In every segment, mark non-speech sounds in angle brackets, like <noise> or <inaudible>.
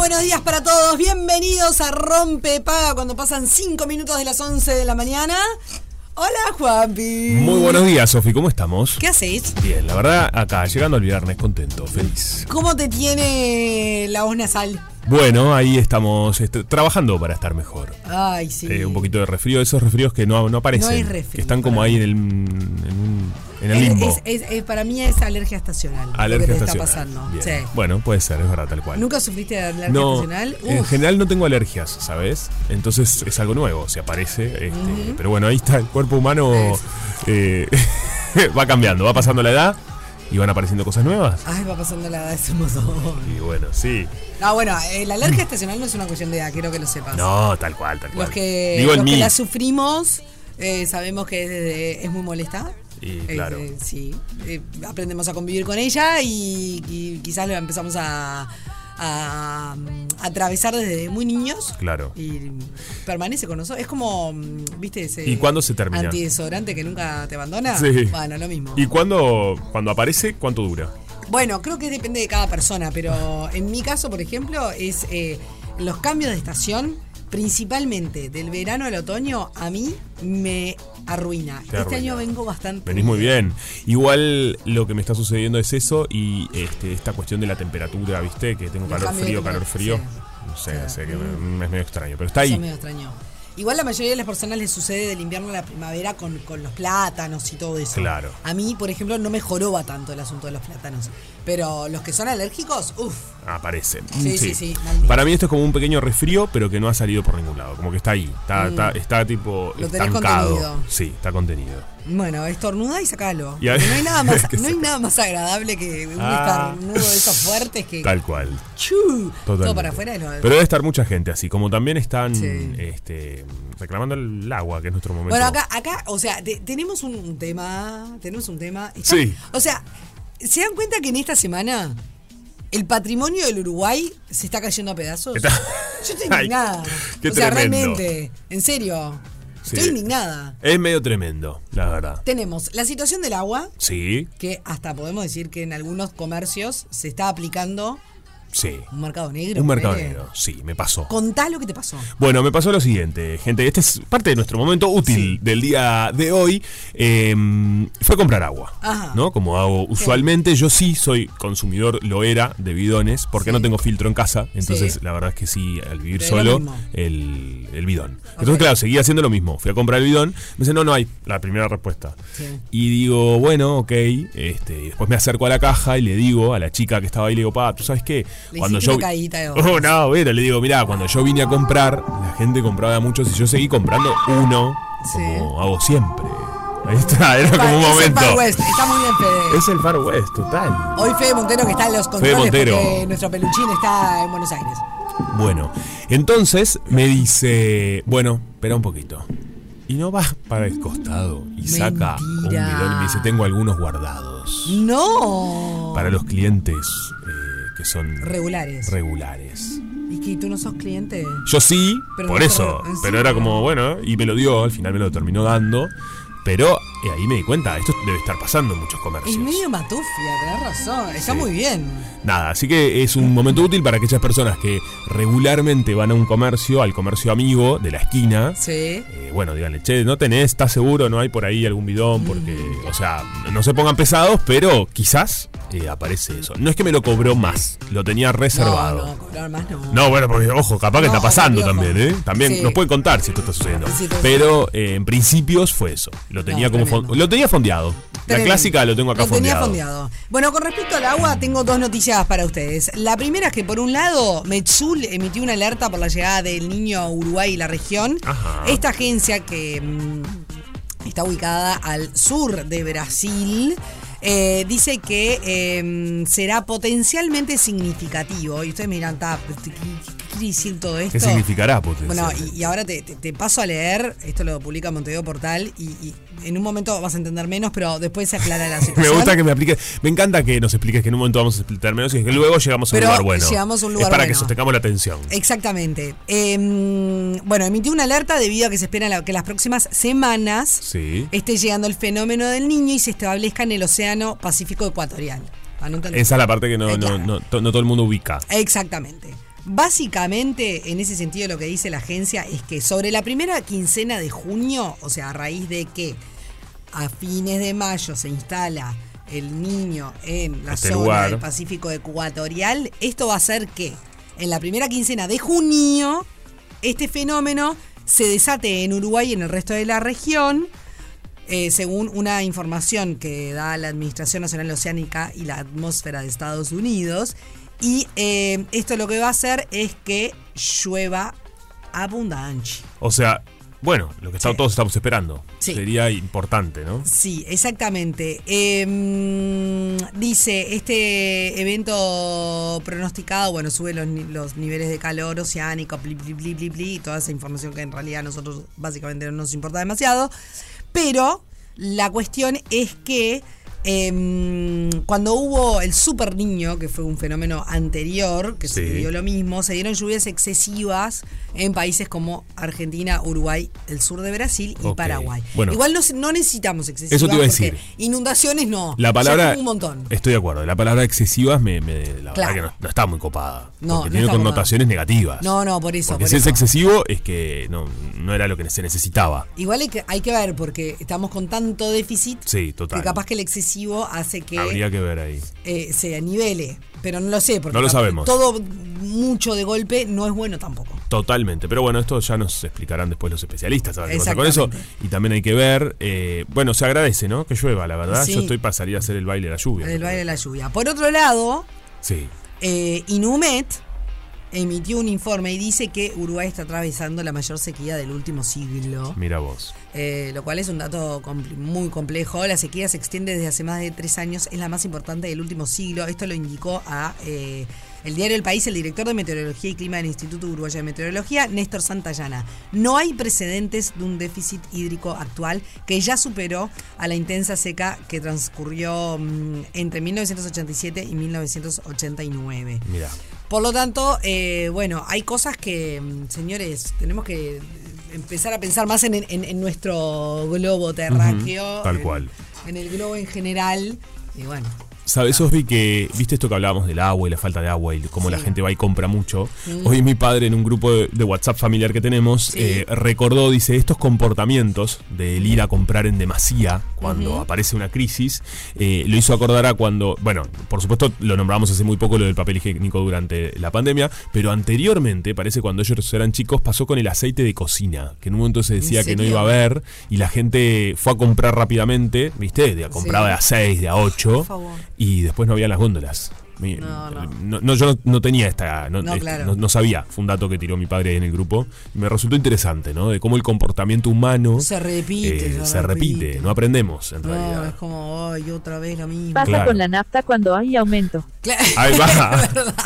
buenos días para todos, bienvenidos a Rompe Paga cuando pasan 5 minutos de las 11 de la mañana. Hola Juanpi. Muy buenos días, Sofi, ¿cómo estamos? ¿Qué hacéis? Bien, la verdad, acá, llegando al viernes, contento, feliz. ¿Cómo te tiene la voz nasal? Bueno, ahí estamos este, trabajando para estar mejor. Ay, sí. Eh, un poquito de resfrío, esos resfríos que no, no aparecen. No hay resfrío, que están como ahí en el, en, un- en el Es- limbo. es- es- es- para mí es alergia estacional. Alergia lo que te estacional. está pasando. Sí. Bueno, puede ser, es verdad, tal cual. ¿Nunca sufriste de alergia no, estacional? en Uf. general no tengo alergias, ¿sabes? Entonces es algo nuevo, se aparece. este, Pero bueno, ahí está, el cuerpo humano eh, <laughs> va cambiando, va pasando la edad y van apareciendo cosas nuevas. Ay, va pasando la edad ese montón. Y bueno, sí. No, bueno, eh, la alergia estacional no es una cuestión de edad, quiero que lo sepas. No, tal cual, tal cual. Los que, Digo en los que la sufrimos eh, sabemos que es, es muy molesta. Y claro. eh, sí, Eh, aprendemos a convivir con ella y, y quizás lo empezamos a, a, mm, atravesar desde muy niños. Claro. Y permanece con nosotros. Es como, mm, ¿viste ese ¿Y cuándo se termina? antidesodorante que nunca te abandona? Sí. Bueno, lo mismo. ¿Y cuándo, cuando aparece, cuánto dura? Bueno, creo que depende de cada persona, pero en mi caso, por ejemplo, es eh, los cambios de estación, principalmente del verano al otoño, a mí me arruina. este arruina. año vengo bastante. Venís muy bien. Igual lo que me está sucediendo es eso y este, esta cuestión de la temperatura, ¿viste? Que tengo calor frío, calor frío. sí. No sé, Sí. sé que me- es medio extraño, pero está ahí. es medio extraño. Igual la mayoría de las personas les sucede del invierno a la primavera con, con los plátanos y todo eso. Claro. A mí, por ejemplo, no me joroba tanto el asunto de los plátanos. Pero los que son alérgicos, uff. Aparecen. Sí, sí, sí, maldito. Para mí esto es como un pequeño resfrío, pero que no ha salido por ningún lado. Como que está ahí. Está, está, está tipo Mm. Lo tenés estancado. contenido. Sí, está contenido. Bueno, estornuda y sacalo. Y no hay nada más, <laughs> no hay nada más agradable que un Ah. estornudo de esos fuertes que. Tal cual. ¡Chu! Todo para afuera. es lo- Pero debe estar mucha gente así, como también están Sí. este, reclamando el agua, que es nuestro momento. Bueno, acá, acá, o sea, te- tenemos un tema, tenemos un tema. Está- Sí. O sea, ¿se dan cuenta que en esta semana el patrimonio del Uruguay se está cayendo a pedazos? Yo estoy <laughs> indignada. o sea, tremendo. realmente, en serio. Estoy indignada. Es medio tremendo, la verdad. Tenemos la situación del agua, Sí, que hasta podemos decir que en algunos comercios se está aplicando sí. un mercado negro. Un mercado negro, sí, me pasó. Contá lo que te pasó. Bueno, me pasó lo siguiente, gente. Este es parte de nuestro momento útil del día de hoy. Eh, fue comprar agua. Ajá. ¿No? Como hago usualmente. Yo sí soy consumidor, lo era, de bidones, porque Sí. no tengo filtro en casa. Entonces, la verdad es que sí, al vivir Pero solo, el, el bidón. Entonces, claro, seguía haciendo lo mismo. Fui a comprar el bidón. Me dice, no, no hay. La primera respuesta. Sí. Y digo, bueno, ok. Este, después me acerco a la caja y le digo a la chica que estaba ahí, le digo, pa, ¿tú sabes qué? Le Cuando yo. una caída de. <laughs> Oh, no, bueno, le digo, mirá, cuando yo vine a comprar, la gente compraba muchos y yo seguí comprando uno, como hago siempre. Ahí está, era como un Es el momento. Far West, está muy bien, Fede. Es el Far West, total. Hoy Fede Montero que está en los controles porque nuestro peluchín está en Buenos Aires. Bueno, entonces me dice, bueno, espera un poquito. Y no va para el costado y saca un bidón y me dice, tengo algunos guardados. No. Para los clientes eh, que son Regulares. regulares. ¿Y que tú no sos cliente? Yo sí, Pero por no eso. te- ¿en Pero era como, bueno, y me lo dio, al final me lo terminó dando. Pero eh, ahí me di cuenta, esto debe estar pasando en muchos comercios. Es medio matufia, tenés razón. Está Sí. muy bien. Nada, así que es un momento útil para aquellas personas que regularmente van a un comercio, al comercio amigo de la esquina. Sí. Eh, bueno, díganle, che, ¿no tenés? ¿Estás seguro? ¿No hay por ahí algún bidón? Porque, Mm. o sea, no se pongan pesados, pero quizás eh, aparece eso. No es que me lo cobró más, lo tenía reservado. No, no, cobrar más no. No, bueno, porque ojo, capaz que está pasando también, ¿eh? También Sí. nos puede contar si esto está sucediendo. Sí. Pero en principios fue eso. Lo tenía como lo tenía fondeado. La clásica lo tengo acá Lo tenía fondeado. fondeado. Bueno, con respecto al agua, tengo dos noticias para ustedes. La primera es que, por un lado, Metzul emitió una alerta por la llegada del niño a Uruguay y la región. Ajá. Esta agencia que mm, está ubicada al sur de Brasil. eh, dice que eh, será potencialmente significativo. Y ustedes "Ta, ¿qué, qué quiere decir todo esto? ¿Qué significará potencial? Bueno, y, y ahora te, te- te paso a leer, esto lo publica Montevideo Portal, y, y en un momento vas a entender menos, pero después se aclara la <laughs> Me situación. gusta que me apliques. Me encanta que nos expliques que en un momento vamos a explicar menos y que luego llegamos a un lugar bueno. llegamos a un lugar es para que sostengamos la atención. Exactamente. Eh, bueno, emitió una alerta debido a que se espera la- que las próximas semanas Sí. esté llegando el fenómeno del niño y se establezca en el Océano Pacífico Ecuatorial. Esa es la parte que no, Eh, no, claro. no, to- no todo el mundo ubica. Exactamente. Básicamente, en ese sentido, lo que dice la agencia es que sobre la primera quincena de junio, o sea, a raíz de que a fines de mayo se instala el niño en la Este zona lugar. del Pacífico Ecuatorial, esto va a hacer que en la primera quincena de junio este fenómeno se desate en Uruguay y en el resto de la región, eh, según una información que da la Administración Nacional Oceánica y la Atmósfera de Estados Unidos. Y eh, esto lo que va a hacer es que llueva abundancia. O sea, bueno, lo que está- Sí. todos estamos esperando. Sí. Sería importante, ¿no? Sí, exactamente. Eh, dice, este evento pronosticado, bueno, sube los, ni- los niveles de calor oceánico, bli, bli, bli, bli, bli, y toda esa información que en realidad a nosotros básicamente no nos importa demasiado. Pero la cuestión es que eh, cuando hubo el super niño, que fue un fenómeno anterior, que Sí. se dio lo mismo, se dieron lluvias excesivas en países como Argentina, Uruguay, el sur de Brasil y. Paraguay. Bueno. Igual no, necesitamos excesivas. Eso te iba a decir. Inundaciones no. La palabra. un montón. Estoy de acuerdo. La palabra excesivas me, me- la Claro. verdad que no, no está muy copada. No, tiene connotaciones negativas. No, no, por eso. Porque por si es excesivo es que no, no era lo que se necesitaba. Igual hay que, hay que ver porque estamos con tanto déficit Sí, total. que capaz que el excesivo hace que Habría que ver ahí. eh, se nivele. Pero no lo sé, porque No lo sabemos. todo mucho de golpe no es bueno tampoco. Totalmente, pero bueno, esto ya nos explicarán después los especialistas a ver qué pasa con eso. Y también hay que ver, eh, bueno, se agradece, ¿no? Que llueva, la verdad. Sí. Yo estoy para salir a hacer el baile de la lluvia. El baile de la lluvia. Por otro lado, Sí. eh, Inumet emitió un informe y dice que Uruguay está atravesando la mayor sequía del último siglo. Mira vos. Eh, lo cual es un dato compl- muy complejo. La sequía se extiende desde hace más de tres años, es la más importante del último siglo. Esto lo indicó a eh, el diario El País el director de Meteorología y Clima del Instituto Uruguayo de Meteorología, Néstor Santayana. No hay precedentes de un déficit hídrico actual que ya superó a la intensa seca que transcurrió mm, entre 1987 y 1989. Mira. Por lo tanto, eh, bueno, hay cosas que, mm, señores, tenemos que empezar a pensar más en, en- en nuestro globo terráqueo. Tal en- cual. En el globo en general. Y bueno. ¿Sabes, Osvi, que viste esto que hablábamos del agua y la falta de agua y cómo la gente va y compra mucho? Hoy mi padre en un grupo de, de WhatsApp familiar que tenemos Sí. eh, recordó, dice, estos comportamientos del ir a comprar en demasía cuando aparece una crisis, eh, lo hizo acordar a cuando, bueno, por supuesto lo nombramos hace muy poco lo del papel higiénico durante la pandemia, pero anteriormente, parece cuando ellos eran chicos, pasó con el aceite de cocina, que en un momento se decía que no iba a haber y la gente fue a comprar rápidamente, ¿viste? De, compraba de a 6, de a 8 Por favor. Y después no había las góndolas. No, no. no- no, yo no, no tenía esta. No, No, este, claro. no- no sabía. Fue un dato que tiró mi padre ahí en el grupo. Y me resultó interesante, ¿no? De cómo el comportamiento humano Se repite, eh, se repite. repite. No aprendemos, en No, es realidad. como, ay, otra vez lo mismo. Pasa Claro. con la nafta cuando hay aumento. Claro. <laughs> Ahí va. <laughs>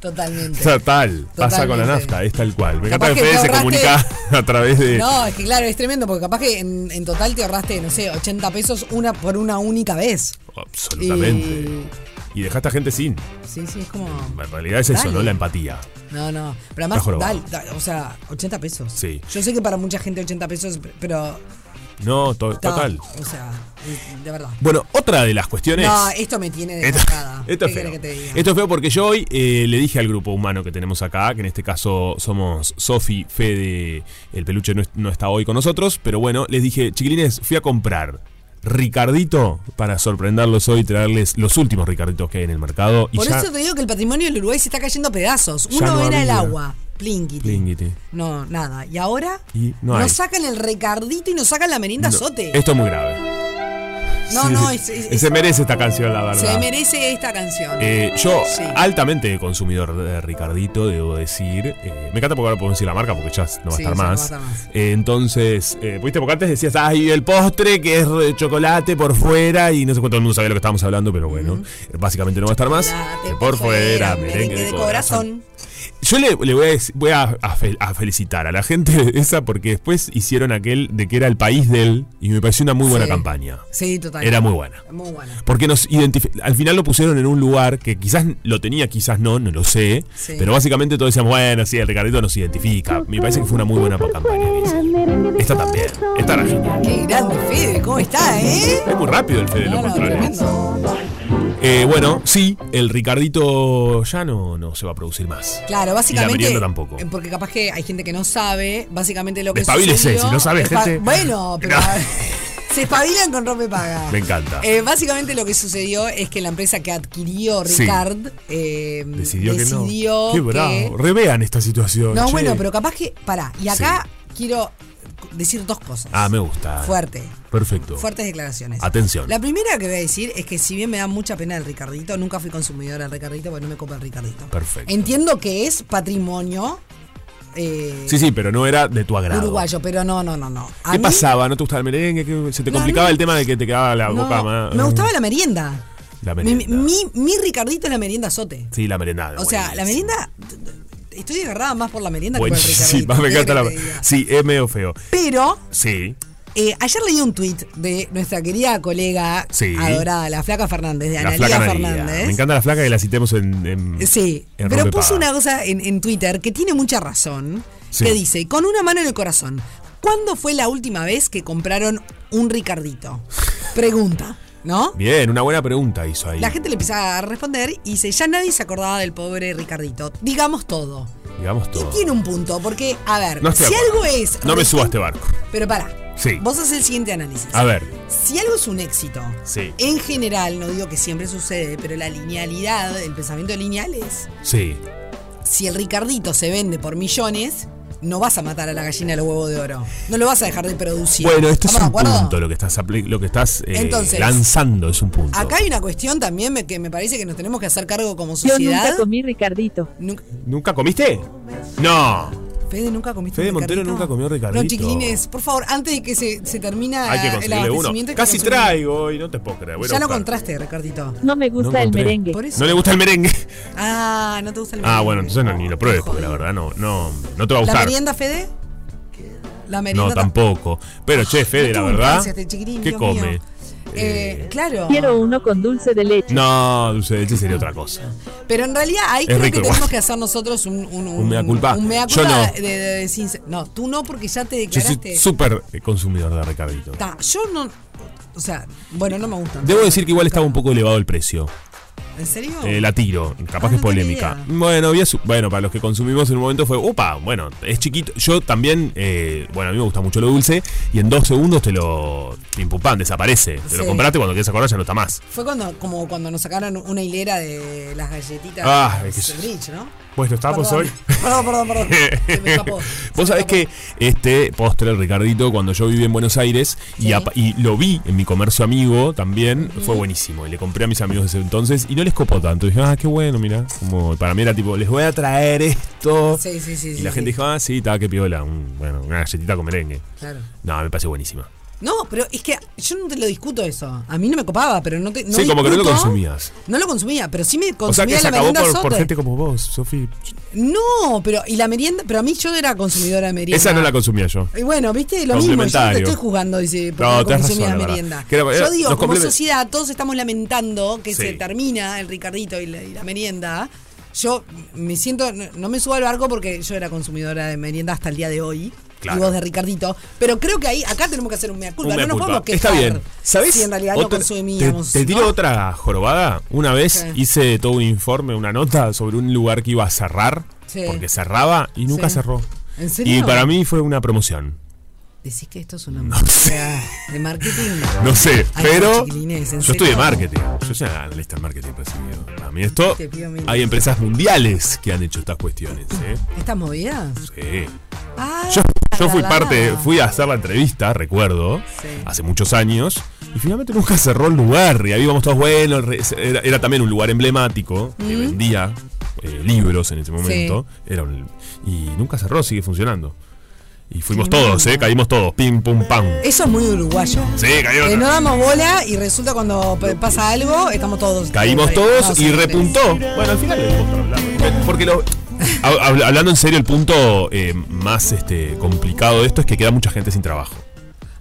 Totalmente. Total. Pasa con la nafta, es tal cual. Me Capaz encanta que se comunica <laughs> a través de. No, es que claro, es tremendo, porque capaz que en, en total te ahorraste, no sé, 80 pesos una por una única vez. Absolutamente. Y dejaste a gente sin. Sí, sí, es como. En realidad es eso. ¿no? La empatía. No, no. Pero además, dale, dale, o sea, 80 pesos. Sí. Yo sé que para mucha gente 80 pesos, pero No, to- Ta, total. O sea, de verdad. Bueno, otra de las cuestiones. No, esto me tiene Esto, desbocada. <laughs> esto es ¿Qué feo. querés que te diga? Esto es feo porque yo hoy eh, le dije al grupo humano que tenemos acá, que en este caso somos Sofi, Fede, el peluche no, es- no está hoy con nosotros, pero bueno, les dije, chiquilines, fui a comprar Ricardito para sorprenderlos hoy y traerles los últimos Ricarditos que hay en el mercado. Y Por ya, eso te digo que el patrimonio del Uruguay se está cayendo a pedazos. Uno no era el agua. Plinguiti. Plinguiti. No, nada. Y ahora Y no hay. nos sacan el Ricardito y nos sacan la merienda No, Sote. Esto es muy grave. No, no, es, es- se merece esta canción, la verdad. se merece esta canción. Eh, yo, Sí. altamente consumidor de Ricardito, debo decir. Eh, me encanta porque ahora podemos decir la marca porque ya no va a Sí, estar no a más. estar más. Eh, entonces, eh, ¿viste? Porque antes decías, ay, el postre que es de chocolate por fuera y no sé cuánto el mundo sabía lo que estábamos hablando, pero bueno, básicamente no va a estar más. Chocolate Eh, por fuera, merengue de corazón. corazón. Yo le, le voy, a, voy a, a fel- a felicitar a la gente de esa porque después hicieron aquel de que era el país de él y me pareció una muy buena Sí. campaña. Sí, total. Era muy buena. Muy buena. Porque nos al final lo pusieron en un lugar que quizás lo tenía, quizás no, no lo sé. Sí. Pero básicamente todos decíamos, bueno, sí, el Ricardito nos identifica. Me parece que fue una muy buena campaña. Esta también. Esta era genial. Qué grande, Fede. ¿Cómo está, eh? Es muy rápido el Fede, No, lo no, controla. tremendo. Eh, bueno, sí, el Ricardito ya no, no se va a producir más. Claro, básicamente. merienda tampoco. eh, Porque capaz que hay gente que no sabe, básicamente lo que Despabilese, si no sabe, Despa- gente. Bueno, <laughs> pero. No. <laughs> Se espabilan con rompe paga. Me encanta. Eh, básicamente lo que sucedió es que la empresa que adquirió Sí. Ricard eh, Decidió, decidió que no. Qué que- bravo. Revean esta situación. No, che. bueno, pero capaz que. Pará, y acá quiero decir dos cosas. Ah, me gusta. Fuerte. Perfecto. Fuertes declaraciones. Atención. La primera que voy a decir es que si bien me da mucha pena el Ricardito, nunca fui consumidora del Ricardito porque no me copa el Ricardito. Perfecto. Entiendo que es patrimonio eh, Sí, sí, pero no era de tu agrado. uruguayo, pero no, no, no, no. A ¿Qué mí- pasaba? ¿No te gustaba el merengue? ¿Qué- ¿Se te complicaba no. el tema de que te quedaba la no, boca más? me gustaba la merienda. La Mi, merienda. mi, mi Ricardito es la merienda sote. Sí, la merendada. O sea, la merienda. Estoy agarrada más por la merienda que por el Ricardito. <laughs> me ¿qué encanta la. <laughs> Sí, es medio feo. Pero Sí. eh, ayer leí un tuit de nuestra querida colega Sí. adorada, la flaca Fernández, de Analia. Fernández. Me encanta la flaca que la citemos en. en- Sí, en pero puso una cosa en, en Twitter que tiene mucha razón. Sí. Que dice, con una mano en el corazón, ¿cuándo fue la última vez que compraron un Ricardito? Pregunta, ¿no? Bien, una buena pregunta hizo ahí. La gente le empieza a responder y dice, ya nadie se acordaba del pobre Ricardito. Digamos todo. Digamos Y todo. tiene un punto, porque, a ver, No si algo es... No me recién- suba a este barco. Pero para, Sí. vos haces el siguiente análisis. A ver. Si algo es un éxito, Sí. en general, no digo que siempre sucede, pero la linealidad, el pensamiento lineal es, Sí. si el Ricardito se vende por millones, no vas a matar a la gallina de los huevos de oro. No lo vas a dejar de producir. Bueno, esto es ¿Estamos un punto. Lo que estás, apli- lo que estás eh, Entonces, lanzando es un punto. Acá hay una cuestión también me- que me parece que nos tenemos que hacer cargo como Yo sociedad. nunca comí Ricardito. Nunca- ¿Nunca comiste? No. Fede nunca comiste Fede un Montero Ricardito? nunca comió Ricardito. No, chiquilines, por favor, antes de que se, se termina Hay que el uno. abastecimiento, que Casi traigo y no te puedo creer. Voy Ya lo contraste, Ricardito. No me gusta No el merengue. Por eso. ¿No le gusta el merengue? Ah, no te gusta el Ah, merengue. bueno, entonces no, ni lo pruebes, porque la verdad no, no, no te va a ¿La gustar. merienda, Fede? La merienda No, tampoco. Pero che, Fede, No la verdad. este ¿Qué Dios come? Mío. Eh, claro. Quiero uno con dulce de leche. No, dulce de leche sería otra cosa. Pero en realidad ahí creo rico que igual. tenemos que hacer nosotros un, un, Un mea culpa. Un mea Yo culpa no. de, de- de sincer- No, tú no, porque ya te Yo soy declaraste. súper eh, consumidor de Ricardito. Ta, yo no. O sea, bueno, no me gusta. Debo decir que igual estaba un poco elevado el precio. ¿En serio? Eh, la tiro, capaz Ah, que es no tenía polémica. Bueno, había su- bueno, para los que consumimos en un momento fue, upa, bueno, es chiquito. Yo también, eh, bueno, a mí me gusta mucho lo dulce y en dos segundos te lo pim pum pam, desaparece. Te lo Sí. compraste cuando quieres acordar ya no está más. Fue cuando, como cuando nos sacaron una hilera de las galletitas Ah, de es que- Bridge, ¿no? Bueno, estamos Perdón. hoy. <laughs> Perdón, perdón, perdón. Se me <laughs> escapó. Se Vos sabés que este postre, Ricardito, cuando yo viví en Buenos Aires y, y lo vi en mi comercio amigo también, fue buenísimo. Y le compré a mis amigos desde entonces y no les copó tanto. dije, ah, qué bueno, mira. Como para mí era tipo, les voy a traer esto. Sí, sí, sí. y la sí. gente dijo, ah, sí, estaba que piola. un- bueno, una galletita con merengue. Claro. No, me parece buenísima. No, pero es que yo no te lo discuto eso. A mí no me copaba, pero no te. No sí, como que no lo consumías. No lo consumía, pero sí me O sea consumía que se la acabó merienda por, gente como vos, Sofi. No, pero y la merienda, pero a mí yo era consumidora de merienda. Esa no la consumía yo. Y bueno, viste, lo mismo, yo no te estoy jugando, dice, porque No, consumía razón, la merienda. Que era- yo digo, como sociedad, todos estamos lamentando que Sí. se termina el Ricardito y la, y la merienda. Yo me siento, no me subo al barco porque yo era consumidora de merienda hasta el día de hoy. Claro. y voz de Ricardito. Pero creo que ahí, acá tenemos que hacer un mea culpa. Un mea no nos culpa. podemos quejar. Está bien. ¿Sabes? Si en realidad Otra- no consumíamos. Te, te tiro ¿no? otra jorobada. Una vez hice todo un informe, una nota sobre un lugar que iba a cerrar. Sí. Porque cerraba y nunca Sí. cerró. ¿En serio? Y para mí fue una promoción. Decís que esto es una No marca de marketing. No sé, Ay, pero chiquilines, ¿en yo estoy de marketing. Yo soy analista en marketing. A mí esto, hay empresas mundiales que han hecho estas cuestiones. ¿eh? ¿Estas movidas? Sí. Ah, Yo, yo fui parte, fui a hacer la entrevista, recuerdo, Sí. hace muchos años, y finalmente nunca cerró el lugar. Y ahí íbamos todos, bueno, era, era también un lugar emblemático, que vendía eh, libros en ese momento. Era un- y nunca cerró, sigue funcionando. Y fuimos Tremendo. todos, ¿eh? Caímos todos, pim, pum, pam. Eso es muy uruguayo. Sí, cayó. Que no damos bola y resulta cuando pasa algo, estamos todos. Caímos todos no, y repuntó. Bueno, al final lo dimos para hablar. Porque lo, hab- hab- hablando en serio, el punto eh, más este, complicado de esto es que queda mucha gente sin trabajo.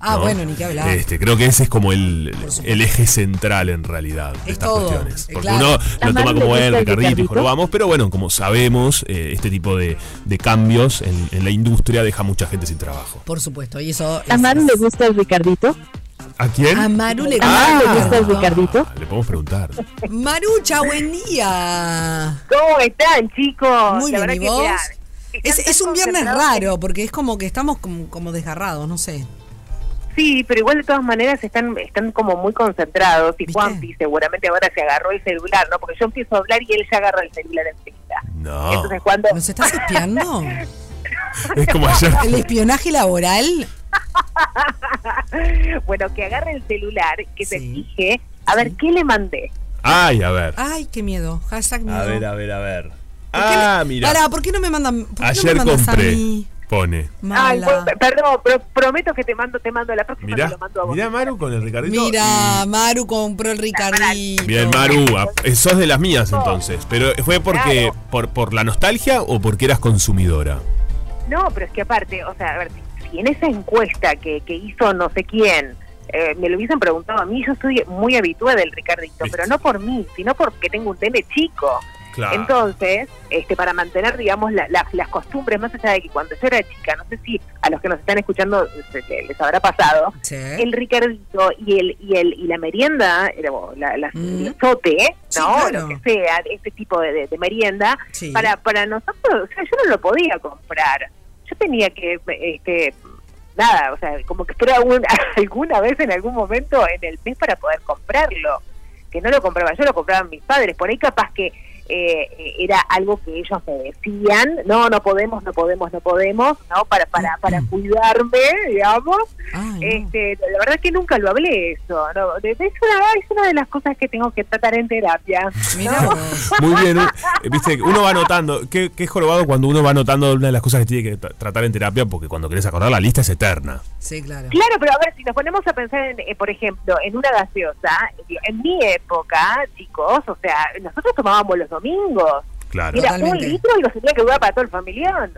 Ah, ¿no? bueno, ni que hablar. Este, creo que ese es como el, eje central en realidad de Es estas todo, cuestiones. Porque claro. uno ¿A lo toma como gusta bueno, el Ricardito y jorobamos, pero bueno, como sabemos, eh, este tipo de, de cambios en, en la industria deja mucha gente sin trabajo. Por supuesto, y eso. ¿A es- Maru le gusta el Ricardito? ¿A quién? A Maru le ¿A Maru le gusta el gusta. Ricardito? Ah, le podemos preguntar. Marucha, buen día. ¿Cómo están, chicos? Muy La bien, ¿y que, vos? mirá, Es, es un viernes raro, porque es como que estamos como, como desgarrados, no sé. Sí, pero igual de todas maneras están están como muy concentrados y. Juanpi seguramente ahora se agarró el celular, ¿no? Porque yo empiezo a hablar y él ya agarra el celular enseguida. No. Entonces cuando... ¿Nos estás espiando? <laughs> Es como ayer. ¿El espionaje laboral? <laughs> bueno, que agarre el celular, que se Sí. fije, a ver, ¿qué le mandé? Ay, a ver. Ay, qué miedo. Hashtag miedo. A ver, a ver, a ver. ¿Por qué Ah, le- mira. Pará, ¿por qué no me mandan? ¿por qué no Ayer me mandas a compré. mí? Pone. Ay, Mala. bueno, perdón, pero prometo que te mando, te mando la próxima, Mirá, te lo mando a vos. mirá Maru con el Ricardito. Mira, Maru compró el Ricardito. Bien, Maru, a- eh, sos de las mías entonces. Pero ¿fue porque Claro. por, por la nostalgia o porque eras consumidora? No, pero es que aparte, o sea, a ver, si, en esa encuesta que, que hizo no sé quién eh, me lo hubiesen preguntado a mí, yo soy muy habituada del Ricardito, ¿Viste? pero no por mí, sino porque tengo un nene chico. Claro. Entonces, este, para mantener, digamos, la- la- las costumbres, más allá de que cuando yo era chica, no sé si a los que nos están escuchando se- se- les habrá pasado, Sí. el Ricardito y el y el y la merienda, la, la- Mm. el sote, Sí, ¿no? claro. Lo que sea, este tipo de, de- de merienda, Sí. para para nosotros, o sea, yo no lo podía comprar. Yo tenía que, este, nada, o sea, como que esperar algún- <laughs> alguna vez en algún momento en el mes para poder comprarlo. Que no lo compraba yo, lo compraban mis padres. Por ahí capaz que eh, era algo que ellos me decían, no, no podemos, no podemos, no podemos, ¿no? Para, para, para cuidarme, digamos. Ay, no. Este, la verdad que nunca lo hablé eso, ¿no? De- Es una, es una de las cosas que tengo que tratar en terapia. <laughs> Muy bien, eh, viste, uno va anotando, qué, qué jorobado cuando uno va anotando una de las cosas que tiene que tra- tratar en terapia, porque cuando querés acordar la lista es eterna. Sí, claro. Claro, pero a ver, si nos ponemos a pensar, en, eh, por ejemplo, en una gaseosa, en mi época, chicos, o sea, nosotros tomábamos los domingos. Claro. Era un litro y lo tenía que durar para todo el familión,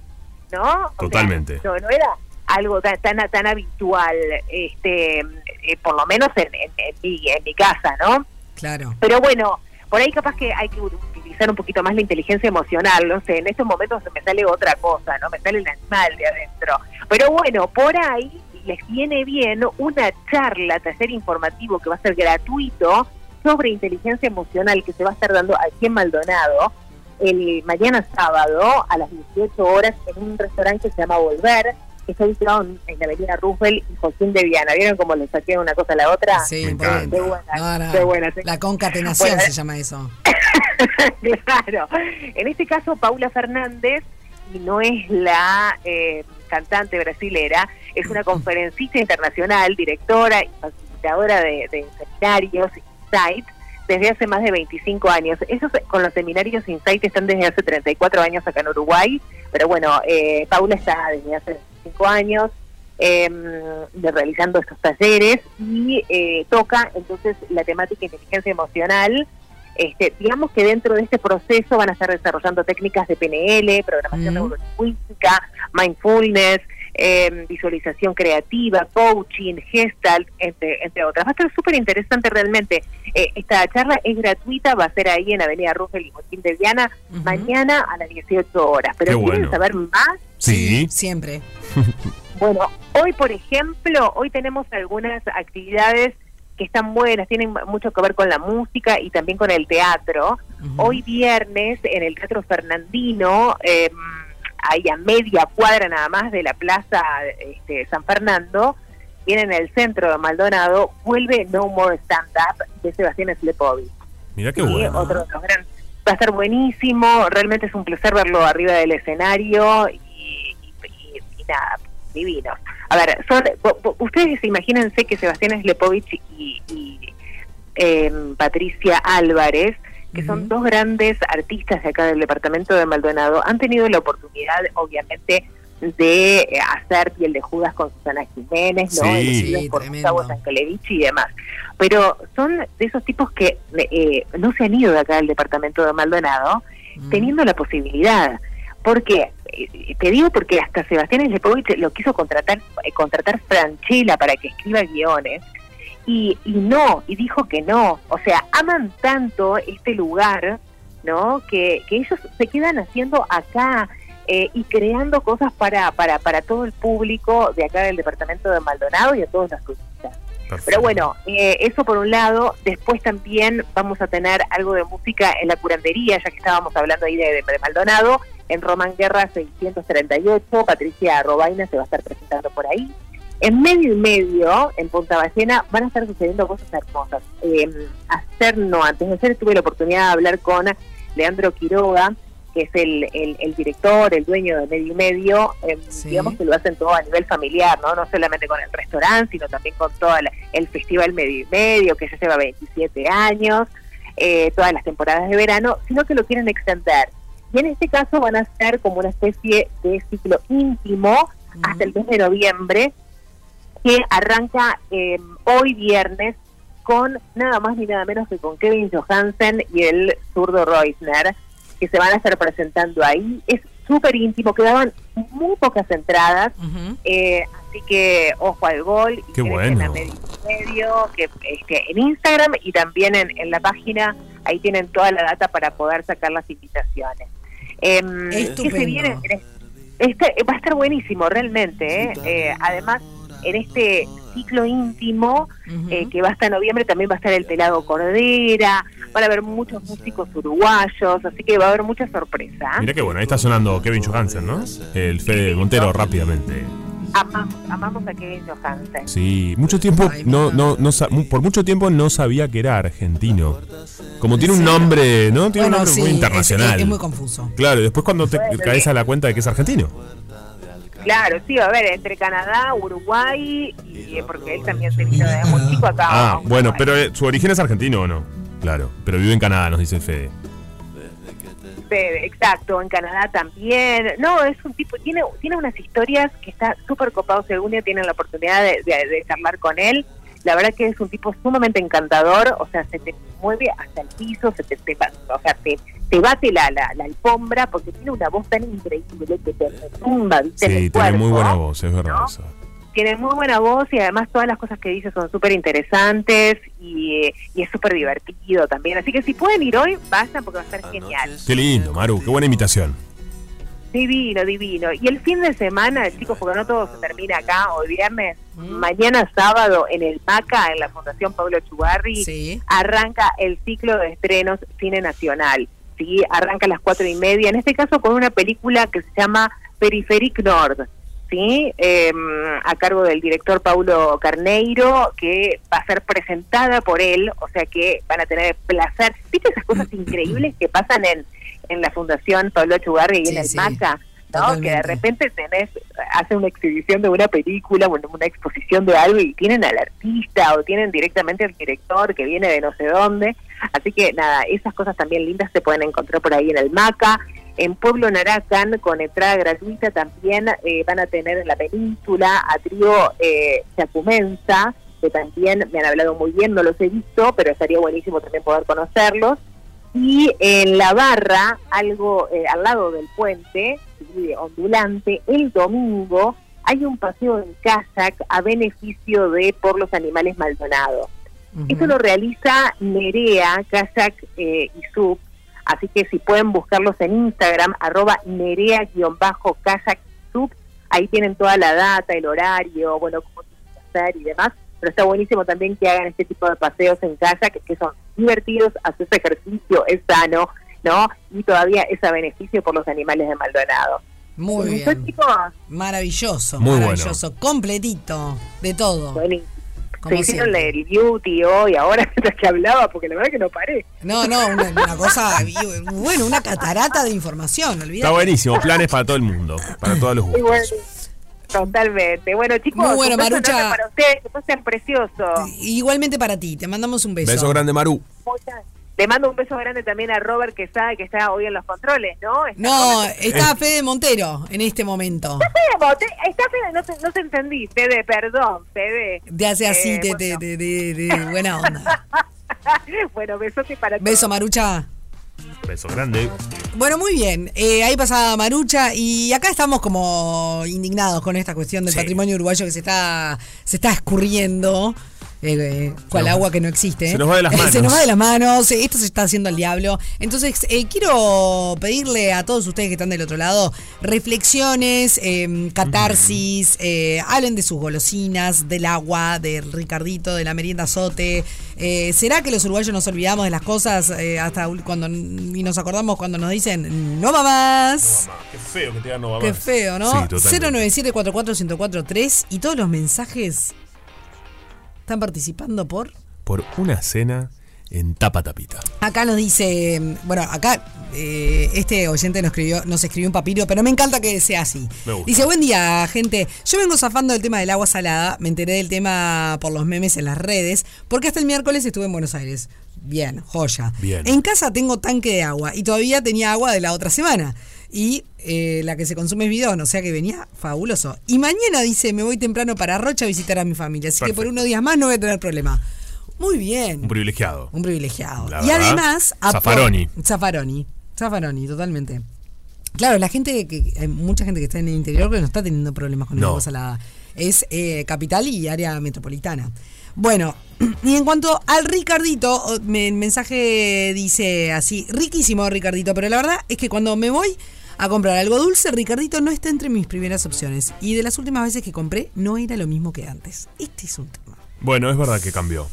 ¿no? O sea, Totalmente. no, no era algo tan tan, tan habitual, este, eh, por lo menos en, en, en mi, en mi casa, ¿no? Claro. Pero bueno, por ahí capaz que hay que utilizar un poquito más la inteligencia emocional, no sé, en estos momentos me sale otra cosa, ¿no? Me sale el animal de adentro. Pero bueno, por ahí les viene bien una charla, taller informativo que va a ser gratuito sobre inteligencia emocional que se va a estar dando aquí en Maldonado el mañana sábado a las 18 horas en un restaurante que se llama Volver, que está ubicado en en la avenida Roosevelt y Joaquín de Viana. ¿Vieron cómo le saqué una cosa a la otra? Sí. Qué buena, No, no. qué buena. La concatenación Bueno, se llama eso. <laughs> claro. En este caso, Paula Fernández, y no es la eh, cantante brasilera, es una <laughs> conferencista internacional, directora y facilitadora de, de seminarios Insight desde hace más de 25 años. Esos con los seminarios Insight están desde hace 34 años acá en Uruguay, pero bueno, eh, Paula está desde hace 25 años eh, de realizando estos talleres y eh, toca entonces la temática inteligencia emocional. Este, digamos que dentro de este proceso van a estar desarrollando técnicas de PNL, programación Mm. neurolingüística, mindfulness, eh, visualización creativa, coaching, gestalt, entre, entre otras. Va a estar súper interesante realmente. Eh, esta charla es gratuita, va a ser ahí en Avenida Rugel y Joaquín de Viana, mañana a las 18 horas. Pero Qué ¿quieren bueno. saber más? Sí. Siempre. <laughs> Bueno, hoy, por ejemplo, hoy tenemos algunas actividades que están buenas, tienen mucho que ver con la música y también con el teatro. Hoy viernes en el Teatro Fernandino, eh, ahí a media cuadra nada más de la Plaza este, San Fernando, viene en el centro de Maldonado, vuelve No More Stand Up de Sebastián Slepovic. Mira qué Sí, bueno. otro de los gran- Va a estar buenísimo, realmente es un placer verlo arriba del escenario y, y- y- y nada, divinos. A ver, son, ustedes imagínense que Sebastián Slepovich y, y, em, Patricia Álvarez, que son dos grandes artistas de acá del departamento de Maldonado, han tenido la oportunidad, obviamente, de eh, hacer piel de Judas con Susana Jiménez, ¿no? Sí. Por. Gustavo Sankelevich y demás. Pero son de esos tipos que eh, no se han ido de acá del departamento de Maldonado Mm. teniendo la posibilidad. porque Te digo porque hasta Sebastián Slepovich lo quiso contratar, eh, contratar Franchella para que escriba guiones y, y no, y dijo que no. O sea, aman tanto este lugar, ¿no? Que, que ellos se quedan haciendo acá eh, y creando cosas para, para, para todo el público de acá del departamento de Maldonado y de todos los turistas. Pero bueno, eh, eso por un lado. Después también vamos a tener algo de música en la curandería, ya que estábamos hablando ahí de, de- de Maldonado. En Román Guerra 638, Patricia Robaina se va a estar presentando por ahí. En medio y medio, en Punta Ballena, van a estar sucediendo cosas hermosas. Eh, ayer, no, antes de ayer tuve la oportunidad de hablar con Leandro Quiroga, que es el, el, el director, el dueño de Medio y Medio, eh, Sí. digamos que lo hacen todo a nivel familiar, ¿no? No solamente con el restaurante, sino también con todo el, el festival Medio y Medio, que ya lleva 27 años, eh, todas las temporadas de verano, sino que lo quieren extender. Y en este caso van a ser como una especie de ciclo íntimo hasta el mes de noviembre, que arranca eh, hoy viernes con nada más ni nada menos que con Kevin Johansen y el zurdo Reusner, que se van a estar presentando ahí. Es súper íntimo, quedaban muy pocas entradas, eh, así que ojo al gol. Y Qué que bueno. dejen a medio que este, en Instagram y también en, en la página, ahí tienen toda la data para poder sacar las invitaciones. ¿qué se viene? Este, va a estar buenísimo, realmente. ¿eh? Eh, además, en este ciclo íntimo eh, que va hasta noviembre, también va a estar el Pelado Cordera, van a haber muchos músicos uruguayos, así que va a haber mucha sorpresa. Mira qué bueno, ahí está sonando Kevin Johansen, ¿no? El Fede Montero rápidamente. Amamos, amamos a Kevin Johansen. Sí, mucho tiempo, no, no, por mucho tiempo no sabía que era argentino. Como tiene un nombre, ¿no? Tiene Bueno, un nombre sí, muy internacional. Es, es muy confuso. Claro, y después cuando te caes a la cuenta de que es argentino. Claro, sí, a ver, entre Canadá, Uruguay, y eh, porque él también se vino de muy chico acá. Ah, bueno, pero eh, su origen es argentino o no? Claro, pero vive en Canadá, nos dice Fede. Sí, exacto, en Canadá también. No, es un tipo, tiene, tiene unas historias que está súper copado. Algún día tienen la oportunidad de, de- de charlar con él, la verdad que es un tipo sumamente encantador. O sea, se te mueve hasta el piso, se te, te va- o sea, te, te bate la, la, la alfombra porque tiene una voz tan increíble que te retumba, ¿viste? en Sí, el tiene muy buena voz, es verdad ¿no? eso. Tiene muy buena voz y además todas las cosas que dice son súper interesantes y, y es súper divertido también. Así que si pueden ir hoy, vayan porque va a ser genial. Qué lindo, Maru, qué buena invitación. Divino, divino. Y el fin de semana, chicos, porque no todo se termina acá, hoy viernes, mañana sábado en el MACA, en la Fundación Pablo Chugarri, Sí. arranca el ciclo de estrenos Cine Nacional. ¿sí? Arranca a las cuatro y media, en este caso con una película que se llama Periferic Nord. ¿sí? Eh, a cargo del director Paulo Carneiro, que va a ser presentada por él, o sea que van a tener placer. ¿Viste esas cosas <clears throat> increíbles que pasan en, en la Fundación Pablo Chugarri y Sí, en el sí, MACA? ¿no? Que de repente tenés, hacen una exhibición de una película, bueno, una exposición de algo y tienen al artista o tienen directamente al director que viene de no sé dónde. Así que nada, esas cosas también lindas se pueden encontrar por ahí en el MACA. En Pueblo Naracan, con entrada gratuita, también eh, van a tener en la península a trío eh, Chacumensa, que también me han hablado muy bien, no los he visto, pero estaría buenísimo también poder conocerlos. Y en la barra, algo eh, al lado del puente, ondulante, el domingo hay un paseo en kayak a beneficio de Por los Animales Maldonados. Eso lo realiza Nerea, Kayak eh, y Sub. Así que si pueden buscarlos en Instagram, arroba Nerea-Kayak Sub, ahí tienen toda la data, el horario, bueno, cómo tienen que hacer y demás. Pero está buenísimo también que hagan este tipo de paseos en kayak, que son divertidos, haces ejercicio, es sano, ¿no? Y todavía es a beneficio por los animales de Maldonado. Muy ¿Listo, bien. chicos? Maravilloso, Muy bueno. maravilloso. Completito, de todo. Buenísimo. Como Se hicieron siempre. el beauty hoy, ahora <laughs> mientras que hablaba, porque la verdad que no paré. No, no, una, una cosa, bueno, una catarata de información, Está olvídate. buenísimo. Planes para todo el mundo. Para todos los Muy gustos. bueno. Totalmente. Bueno, chicos, Muy bueno, un beso Marucha. para ustedes, que pasen precioso. Igualmente para ti, te mandamos un beso. Beso grande, Maru. Muchas- Le mando un beso grande también a Robert que está, que está hoy en los controles, ¿no? Está No, Robert- está Fede Montero en este momento. Fede, te- está Fede, no te, no te entendí, Fede, perdón, Fede. Te hace así, Eh, te, te- bueno. te- de, de buena onda. <laughs> bueno, besote para todos. Beso, Marucha. Beso grande. Bueno, muy bien. Eh, ahí pasaba Marucha y acá estamos como indignados con esta cuestión del Sí. patrimonio uruguayo que se está, se está escurriendo. Eh, eh, cual agua que no existe. se nos va de las Eh, <laughs> se manos. nos va de las manos. eh, Esto se está haciendo al diablo. Entonces, eh, quiero pedirle a todos ustedes que están del otro lado reflexiones, eh, catarsis, eh, hablen de sus golosinas, del agua, del Ricardito, de la merienda sote. Eh, ¿Será que los uruguayos nos olvidamos de las cosas eh, hasta cuando y nos acordamos cuando nos dicen no va más? Qué feo que te digan no va Qué más. feo, ¿no? Sí, totalmente. 097-44-1043 y todos los mensajes están participando por. Por una cena en tapa tapita. Acá nos dice, bueno, acá eh, este oyente nos escribió, nos escribió un papiro, pero me encanta que sea así. Me gusta. Dice, buen día, gente. Yo vengo zafando del tema del agua salada, me enteré del tema por los memes en las redes, porque hasta el miércoles estuve en Buenos Aires. Bien, joya. Bien. En casa tengo tanque de agua y todavía tenía agua de la otra semana. Y eh, la que se consume es bidón, o sea que venía fabuloso. Y mañana dice, me voy temprano para Rocha a visitar a mi familia, así que por unos días más no voy a tener problema. Muy bien. Un privilegiado. Un privilegiado. La y verdad, además. Zaffaroni. Zaffaroni. Zaffaroni, totalmente. Claro, la gente que. Hay mucha gente que está en el interior que no está teniendo problemas con No. agua salada. Es eh, capital y área metropolitana. Bueno, <clears throat> y en cuanto al Ricardito, el mensaje dice así: riquísimo, Ricardito, pero la verdad es que cuando me voy a comprar algo dulce, Ricardito no está entre mis primeras opciones. Y de las últimas veces que compré, no era lo mismo que antes. Este es un tema. Bueno, es verdad que cambió.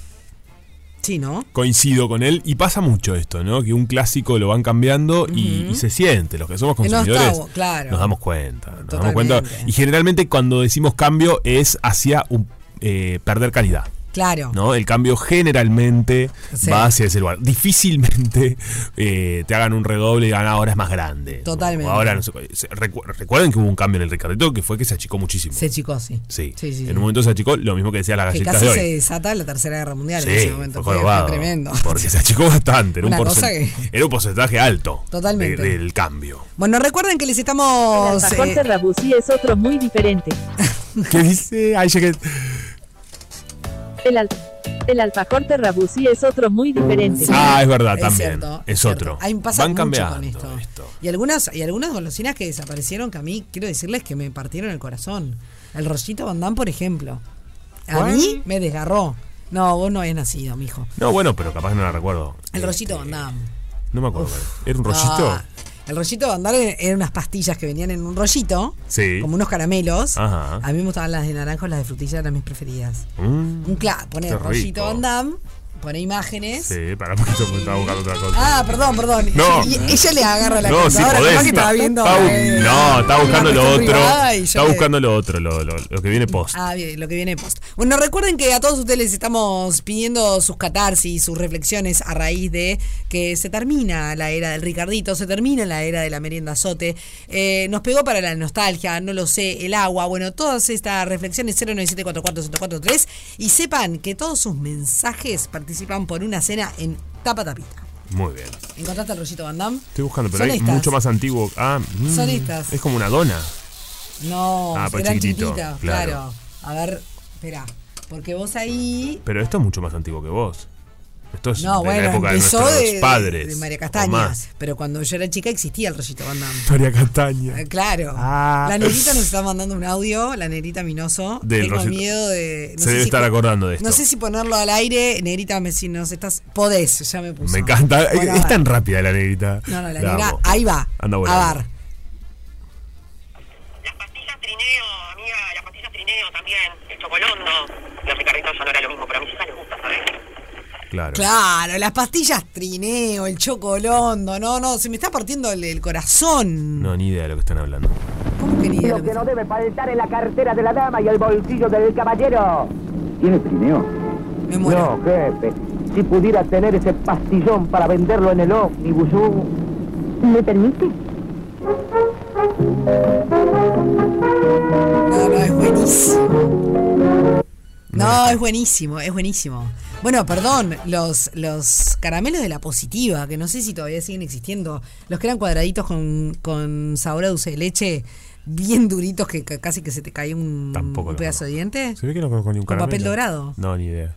Sí, ¿no? Coincido con él y pasa mucho esto, ¿no? Que un clásico lo van cambiando y, y se siente. Los que somos consumidores está, claro. nos damos cuenta. Nos damos cuenta. Y generalmente cuando decimos cambio es hacia un, eh, perder calidad. Claro. ¿no? El cambio generalmente Sí. va hacia ese lugar. Difícilmente <laughs> eh, te hagan un redoble y digan, "Ah, ahora es más grande. Totalmente. Ahora no sé, recu- recuerden que hubo un cambio en el Ricardito que fue que se achicó muchísimo. Se chicó, sí. Sí. Sí, sí, en sí. un momento se achicó, lo mismo que decía la Que galleta casi de hoy. se desata la Tercera Guerra Mundial Sí, en ese momento. fue tremendo. Porque se achicó bastante. Era un, Una cosa porcent- que- era un porcentaje alto Totalmente. de- del cambio. Bueno, recuerden que les El estamos. alfajor eh, es otro muy diferente. <laughs> ¿Qué dice? Ay, llegué. El, al- el alfajor Terrabuzzi es otro muy diferente. Ah, es verdad, es también. cierto, es cierto. otro. Van cambiando con esto. esto. Y algunas, y algunas golosinas que desaparecieron que a mí quiero decirles que me partieron el corazón. El rollito Bandán, por ejemplo. A ¿Cuál? mí me desgarró. No, vos no habías nacido, mijo. No, bueno, pero capaz no la recuerdo. El rollito Este, Bandán. No me acuerdo. ¿Era un rollito? Ah, el rollito Bandán eran unas pastillas que venían en un rollito. Sí. Como unos caramelos. Ajá. A mí me gustaban las de naranja o las de frutilla, eran mis preferidas. Mm, Un cla pone Qué rollito. Van Damme, pone imágenes. sí, para porque estaba buscando otra cosa. Ah, perdón, perdón. No. Y ella le agarra la no, computadora, podés. capaz que estaba viendo. está eh, no, está una buscando lo otro. Está le- buscando lo otro, lo, lo- lo que viene post. Ah, bien, lo que viene post. Bueno, recuerden que a todos ustedes les estamos pidiendo sus catarsis, sus reflexiones a raíz de que se termina la era del Ricardito, se termina la era de la merienda azote. Eh, nos pegó para la nostalgia, no lo sé, el agua. Bueno, todas estas reflexiones 09744 y sepan que todos sus mensajes participan por una cena en Tapa Tapita. Muy bien. ¿Encontraste el rollito Van Damme? Estoy buscando, pero Son hay estas. mucho más antiguo. Ah, mm, Son estas. Es como una dona. No, Ah, pues chiquitito, claro. claro. A ver, espera, porque vos ahí Pero esto es mucho más antiguo que vos. Esto es No, de bueno, la época de empezó nuestros de, de- padres. de María Castaña. más. Pero cuando yo era chica existía el rollito Van Damme. <laughs> María Castaña. Eh, Claro. Ah. La negrita nos está mandando un audio, la negrita Minoso. Del Tengo Rosito. miedo de. Se debe estar po- acordando de esto. No sé si ponerlo al aire. Negrita, me, si nos estás. Podés, ya me puso. Me encanta. Bueno, a es tan rápida la negrita. No, no, la La negra. amo. Ahí va. Anda a volando. ver. Las pastillas trineo, amiga, las pastillas trineo también, el chocolondo. Los ricarditos ya no era lo mismo, pero a mis hijas les gusta, ¿sabes? Claro. Claro, las pastillas trineo, el chocolondo. No, no, se me está partiendo el, el corazón. No, ni idea de lo que están hablando. ¿Cómo que ni idea lo que- no debe faltar en la cartera de la dama y el bolsillo del caballero. ¿Tiene trineo? Me muero. No, jefe. Si pudiera tener ese pastillón para venderlo en el ómnibus. ¿Me permite? No, no, es buenísimo. No, es buenísimo, es buenísimo. Bueno, perdón, los, los caramelos de la positiva, que no sé si todavía siguen existiendo, los que eran cuadraditos con, con sabor a dulce de leche, bien duritos que ca- casi que se te caía un, Tampoco un pedazo de diente. ¿Se ve que no conozco ni un ¿Con papel caramelo? dorado? No, ni idea.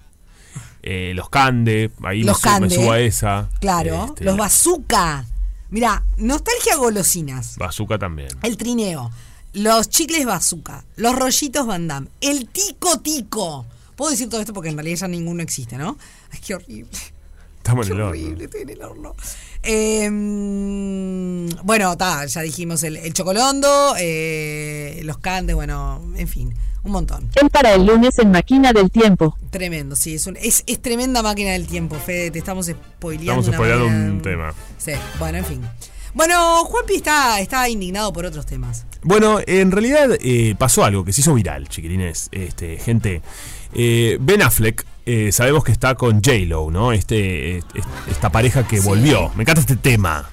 Eh, los Cande, ahí Los me, me Cande. subo a esa. Claro, Este, los bazooka. Mira, nostalgia golosinas. Bazooka también. El trineo, los chicles bazooka, los rollitos Van Damme, el tico tico. Puedo decir todo esto porque en realidad ya ninguno existe, ¿no? Ay, qué horrible. Estamos en el horno. horrible, estoy en el horno. Eh, mm, bueno, ta, ya dijimos el, el chocolondo, eh, los candes, bueno, en fin, un montón. El para el lunes en Máquina del Tiempo. Tremendo, sí, es, un- es, es tremenda máquina del tiempo, Fede, te estamos spoileando. Estamos una spoileando manera- un tema. Sí, bueno, en fin. Bueno, Juanpi está, está indignado por otros temas. Bueno, en realidad eh, pasó algo que se hizo viral, chiquilines. Este, gente. Eh, ben Affleck, eh, sabemos que está con J-Lo, ¿no? Este, est- esta pareja que volvió. Me encanta este tema.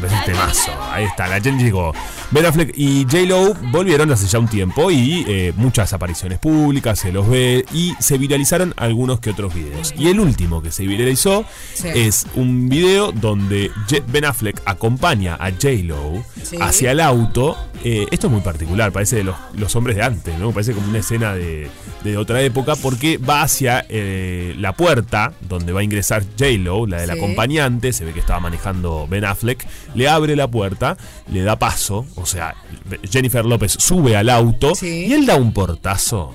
¿Ves el temazo? Ahí está, la gente llegó. Ben Affleck y J-Lo volvieron hace ya un tiempo y eh, muchas apariciones públicas, se los ve y se viralizaron algunos que otros videos. Y el último que se viralizó Sí. es un video donde Ben Affleck acompaña a J-Lo Sí. hacia el auto. Eh, esto es muy particular, parece de los, los hombres de antes, ¿no? Parece como una escena de, de otra época, porque va hacia eh, la puerta donde va a ingresar J-Lo, la del Sí. acompañante, se ve que estaba manejando Ben Affleck, le abre la puerta, le da paso, o sea, Jennifer López sube al auto Sí. y él da un portazo.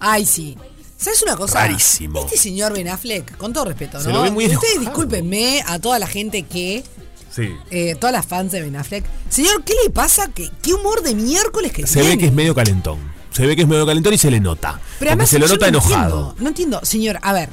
Ay, sí. ¿Sabes una cosa? Rarísimo. Este señor Ben Affleck, con todo respeto, ¿no? Se lo ve muy Ustedes enojado. discúlpenme a toda la gente que. Sí. eh, todas las fans de Ben Affleck. Señor, ¿qué le pasa? ¿Qué, qué humor de miércoles que Se tiene? ve que es medio calentón. Se ve que es medio calentón y se le nota. Pero además se lo nota no enojado. Entiendo, no entiendo, señor, a ver,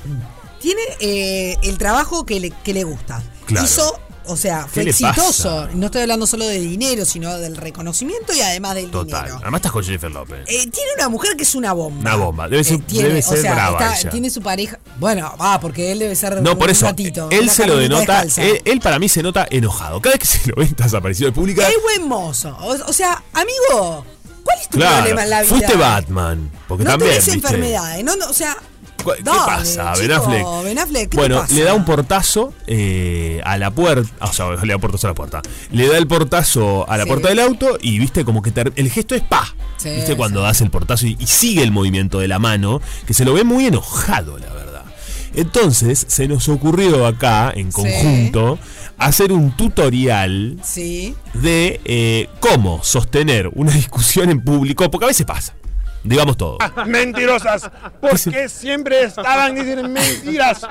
tiene eh, el trabajo que le, que le gusta. Claro. Hizo, o sea, fue ¿Qué le exitoso. No estoy hablando solo de dinero, sino del reconocimiento y además del Total. dinero. Además estás con Jennifer López. Eh, tiene una mujer que es una bomba. Una bomba. Debe ser- tiene, debe o ser sea, brava está- ella. tiene su pareja. Bueno, va, porque él debe ser No, un por eso. ratito, él se lo denota. Él, él para mí se nota enojado. Cada vez que se lo ve en estas apariciones públicas. Es buen mozo. O, o sea, amigo, ¿cuál es tu Claro. problema en la vida? Fuiste Batman. Porque no también. tenés ¿viste? enfermedades. No, no, o sea, ¿Cu- ¿Qué dale, pasa, Ben chico, Affleck? Ben Affleck, ¿qué bueno, pasa? le da un portazo eh, a la puerta. O sea, le da un portazo a la puerta. Le da el portazo a la Sí. puerta del auto y viste como que el gesto es pa. Sí, viste cuando sí. das el portazo y, y sigue el movimiento de la mano, que se lo ve muy enojado, la verdad. Entonces, se nos ocurrió acá, en Sí. conjunto, hacer un tutorial Sí. de eh, cómo sostener una <laughs> discusión en público, porque a veces pasa. Digamos todo. Mentirosas, porque siempre estaban diciendo mentiras.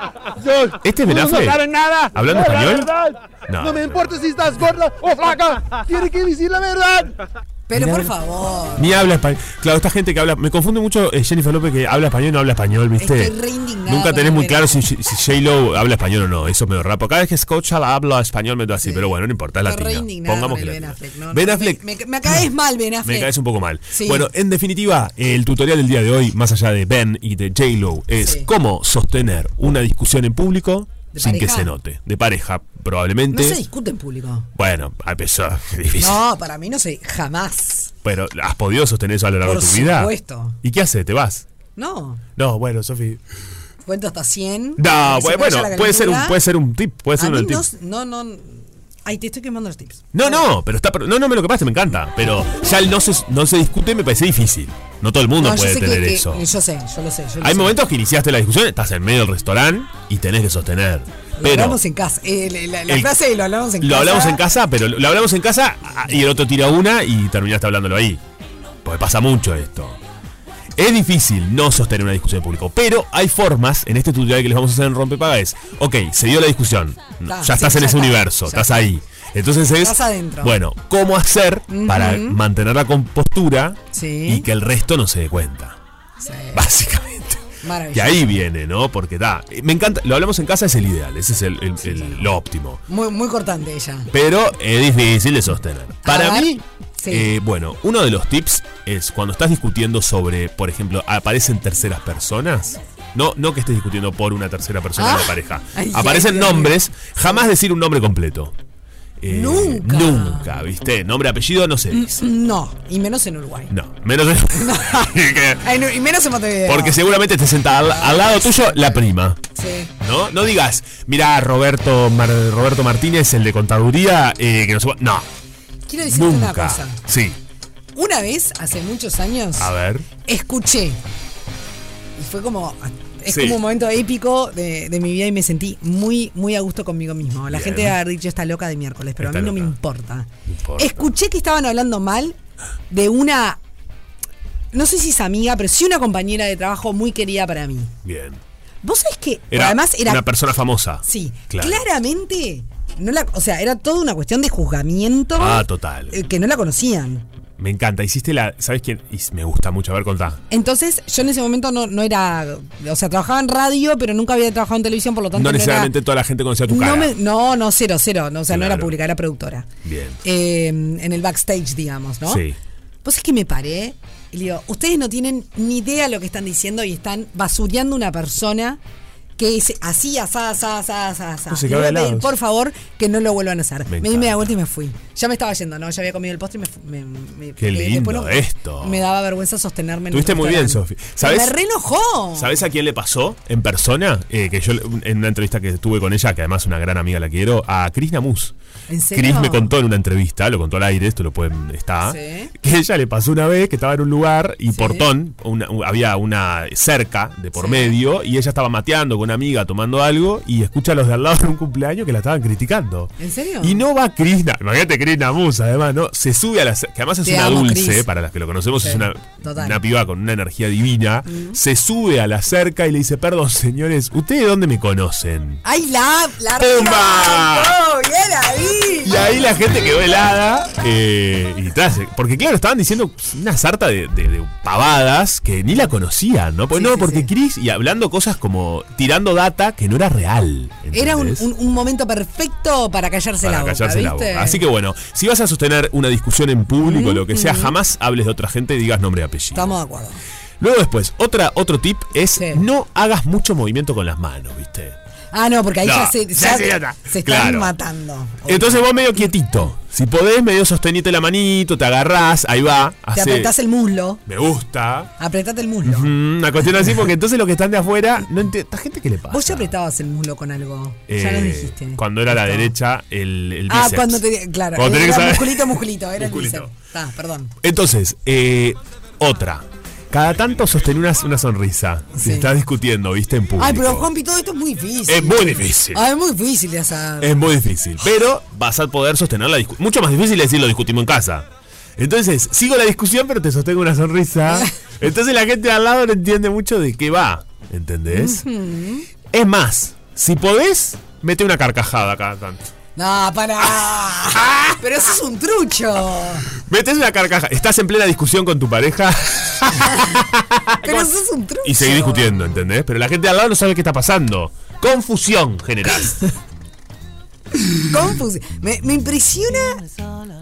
Yo, ¿Este es Ben no saben nada. ¿Hablando español? verdad. No. No. me importa si estás gorda o flaca. Tiene que decir la verdad. Pero por favor. Ni habla español. Claro, esta gente que habla. Me confunde mucho eh, Jennifer López que habla español y no habla español, ¿viste? Estoy re indignada Nunca tenés muy claro si, J-Lo habla español o no. Eso es medio rapo. Cada vez que escucha la habla español me da así, Sí. pero bueno, no importa, es Estoy re latino. indignada Pongamos con Ben. Affleck. no, Ben no, Affleck. Me, me, me caes <clears throat> mal, Ben Affleck. Me caes un poco mal. Sí. Bueno, en definitiva, el tutorial del día de hoy, más allá de Ben y de J-Lo, es Sí. cómo sostener una discusión en público ¿De sin que se note. De pareja, No probablemente. se discute en público. Bueno, a pesar, difícil. No, para mí no sé, jamás. Pero, ¿has podido sostener eso a lo largo Por de tu vida? supuesto. ¿Y qué haces? ¿Te vas? No. No, bueno, Sofi. Cuento hasta 100. No, bueno, puede ser un puede ser un tip, puede ser A un mí tip. no, no, no. Ay, te estoy quemando los tips. No, no, pero está. No, no, me lo que pasa, me encanta. Pero ya el no se, no se discute me parece difícil. No todo el mundo No, puede que- tener que- eso. Yo sé, yo lo sé. yo lo Hay sé. momentos que iniciaste la discusión, estás en medio del restaurante y tenés que sostener. Lo hablamos en casa. Eh, la El- frase de lo hablamos en lo casa. hablamos en casa, pero lo hablamos en casa ah, y el otro tira una y terminaste hablándolo ahí. Porque pasa mucho esto. Es difícil no sostener una discusión en público, pero hay formas, en este tutorial que les vamos a hacer en Rompepaga es, ok, se dio la discusión, ya sí, estás en ya ese está, universo, estás está. ahí. Entonces es, Estás adentro. bueno, ¿cómo hacer para mantener la compostura Sí. y que el resto no se dé cuenta? Sí. Básicamente. Maravilloso. Que ahí viene, ¿no? Porque da, me encanta, lo hablamos en casa, es el ideal, ese es el, el- el- lo óptimo. Muy, muy cortante ella. Pero es difícil de sostener. Para mí, sí. eh, bueno, uno de los tips es cuando estás discutiendo sobre, por ejemplo, aparecen terceras personas. No, no que estés discutiendo por una tercera persona Ah. de la pareja. <laughs> Ay, aparecen ay, nombres, jamás decir un nombre completo. Eh, Nunca. Nunca, ¿viste? Nombre, apellido no se dice. No, y menos en Uruguay. No, menos <laughs> <laughs> Ay, no, y menos en Montevideo. Porque seguramente esté sentada al, al lado tuyo la prima. Sí. ¿No? No digas, mira, Roberto, Mar- Roberto Martínez, el de contaduría, eh, que no se va-". No, Quiero decirte una cosa. Sí, Una vez, hace muchos años, a ver. escuché. Y fue como. Es Sí. como un momento épico de, de mi vida y me sentí muy, muy a gusto conmigo mismo. La Bien. gente a haber dicho está loca de miércoles, pero Está a mí no me loca. importa. No importa. Escuché que estaban hablando mal de una. No sé si es amiga, pero sí una compañera de trabajo muy querida para mí. Bien. Vos sabés que Era además era. una persona famosa. Sí, Claro. claramente. No la, o sea, era toda una cuestión de juzgamiento Ah, total. eh, que no la conocían. Me encanta. Hiciste la. ¿Sabes quién? Y me gusta mucho. A ver, contá. Entonces, yo en ese momento no, no era. O sea, trabajaba en radio, pero nunca había trabajado en televisión, por lo tanto. No no necesariamente era, toda la gente conocía tu cara. no, me- no, no, cero, cero. No, o sea, no era pública, era productora. Bien. Eh, en el backstage, digamos, ¿no? Sí. Pues es que me paré y le digo, ustedes no tienen ni idea lo que están diciendo y están basureando una persona que es así, asá, asá, asá, asá, asá. No Le voy a pedir, por favor, que no lo vuelvan a hacer. Me Me di media vuelta y me fui. Ya me estaba yendo, ¿no? Ya había comido el postre y me, me, me- Qué lindo no- esto. Me daba vergüenza sostenerme en Estuviste un muy bien. Sofi. Me re enojó. ¿Sabes a quién le pasó en persona? Eh, que yo en una entrevista que tuve con ella, que además una gran amiga la quiero, a Cris Namus. ¿En serio? Cris me contó en una entrevista, lo contó al aire, esto lo pueden está, Sí. que ella le pasó una vez que estaba en un lugar y portón, una- u- había una cerca de por Sí. medio y ella estaba mateando con una amiga tomando algo y escucha a los de al lado en un cumpleaños que la estaban criticando. ¿En serio? Y no va Cris, Na- imagínate Cris Namus, además, ¿no? Se sube a la que además es Te una amo, dulce, para las que lo conocemos, Sí, es una, total. una piba con una energía divina. Se sube a la cerca y le dice, perdón, señores, ¿ustedes de dónde me conocen? ¡Ay, la! ¡La ¡Pumba! ¡Oh, bien ahí! Y ahí la gente quedó helada. eh, y tras- porque claro, estaban diciendo una sarta de, de- de pavadas que ni la conocían, ¿no? Pues Sí, no, sí, porque. Chris, y hablando cosas como tirando data que no era real. Era un, ¿entendés? un- un momento perfecto para callarse para la boca, callarse la ¿viste? boca. Así que bueno, si vas a sostener una discusión en público, lo que sea, jamás hables de otra gente y digas nombre y apellido. Estamos de acuerdo. Luego después, otra, otro tip es Sí. no hagas mucho movimiento con las manos, ¿viste? Ah, no, porque ahí No, ya se, ya ya se nota. se están Claro. matando. Entonces vos medio quietito. Si podés, medio sostenite la manito, te agarrás, ahí va. Te apretás el muslo. Me gusta. Apretate el muslo. Una cuestión así, porque entonces los que están de afuera, no. ¿Esta gente qué le pasa? Vos ya apretabas el muslo con algo. ya Eh, lo dijiste. Cuando era la derecha, el, el Ah, bíceps. cuando te. Claro, Cuando era que saber- musculito, musculito. Era Musculito. el bíceps. Ah, perdón. Entonces, eh, otra. Cada tanto sostener una, una sonrisa. Si Sí. estás discutiendo, viste, en público. Ay, pero Juanpi, todo esto es muy difícil. Es muy difícil. Ah, es muy difícil de hacer. Es muy difícil. Pero vas a poder sostener la discusión. Mucho más difícil es decir lo discutimos en casa. Entonces, sigo la discusión, pero te sostengo una sonrisa. <laughs> Entonces la gente de al lado no entiende mucho de qué va. ¿Entendés? Es más, si podés, mete una carcajada cada tanto. No, para. <laughs> pero eso es un trucho. Metes una carcajada. Estás en plena discusión con tu pareja <laughs> Pero eso es un trucho. y seguís discutiendo, ¿entendés? Pero la gente al lado no sabe qué está pasando. Confusión general. <laughs> Confusión. Me, me impresiona.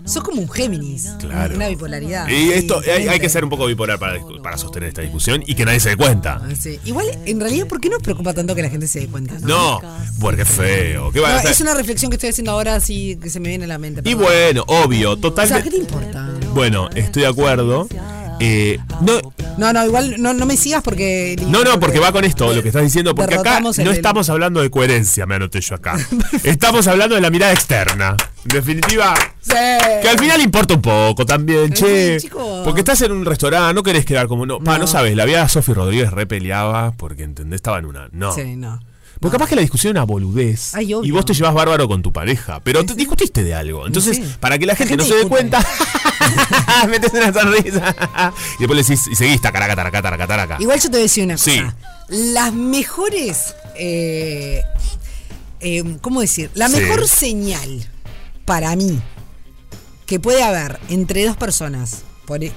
Sos como un Géminis. Claro. Una bipolaridad. Y esto, hay, hay que ser un poco bipolar para, para sostener esta discusión y que nadie se dé cuenta. Ah, sí. Igual, en realidad, ¿por qué nos preocupa tanto que la gente se dé cuenta? No, No, porque es feo. ¿Qué va No, a es una reflexión que estoy haciendo ahora, así que se me viene a la mente. Y bueno, obvio, O sea, ¿qué totalmente. te importa? Bueno, estoy de acuerdo. Eh, no, No, no, igual no, no me sigas porque. No, no, porque va con esto, lo que estás diciendo, porque acá el no estamos hablando de coherencia, me anoté yo acá. <laughs> Estamos hablando de la mirada externa. En definitiva, Sí. que al final importa un poco también, che. chicos. Porque estás en un restaurante, no querés quedar como no. Pa, no No. sabes, la vida de Sofi Rodríguez repeleaba porque entendés, estaba en una. No. Sí, no. Porque capaz que la discusión era boludez. Ay, y vos te llevas bárbaro con tu pareja. Pero te discutiste de algo. Entonces, para que la gente, gente no se dé cuenta, <laughs> <laughs> metes una sonrisa. y después le decís, y seguís tacaraca, taraca, taraca, taraca. Igual yo te voy a decir una cosa. Sí. Las mejores. eh, eh, ¿Cómo decir? La Sí. mejor señal para mí que puede haber entre dos personas, por, e-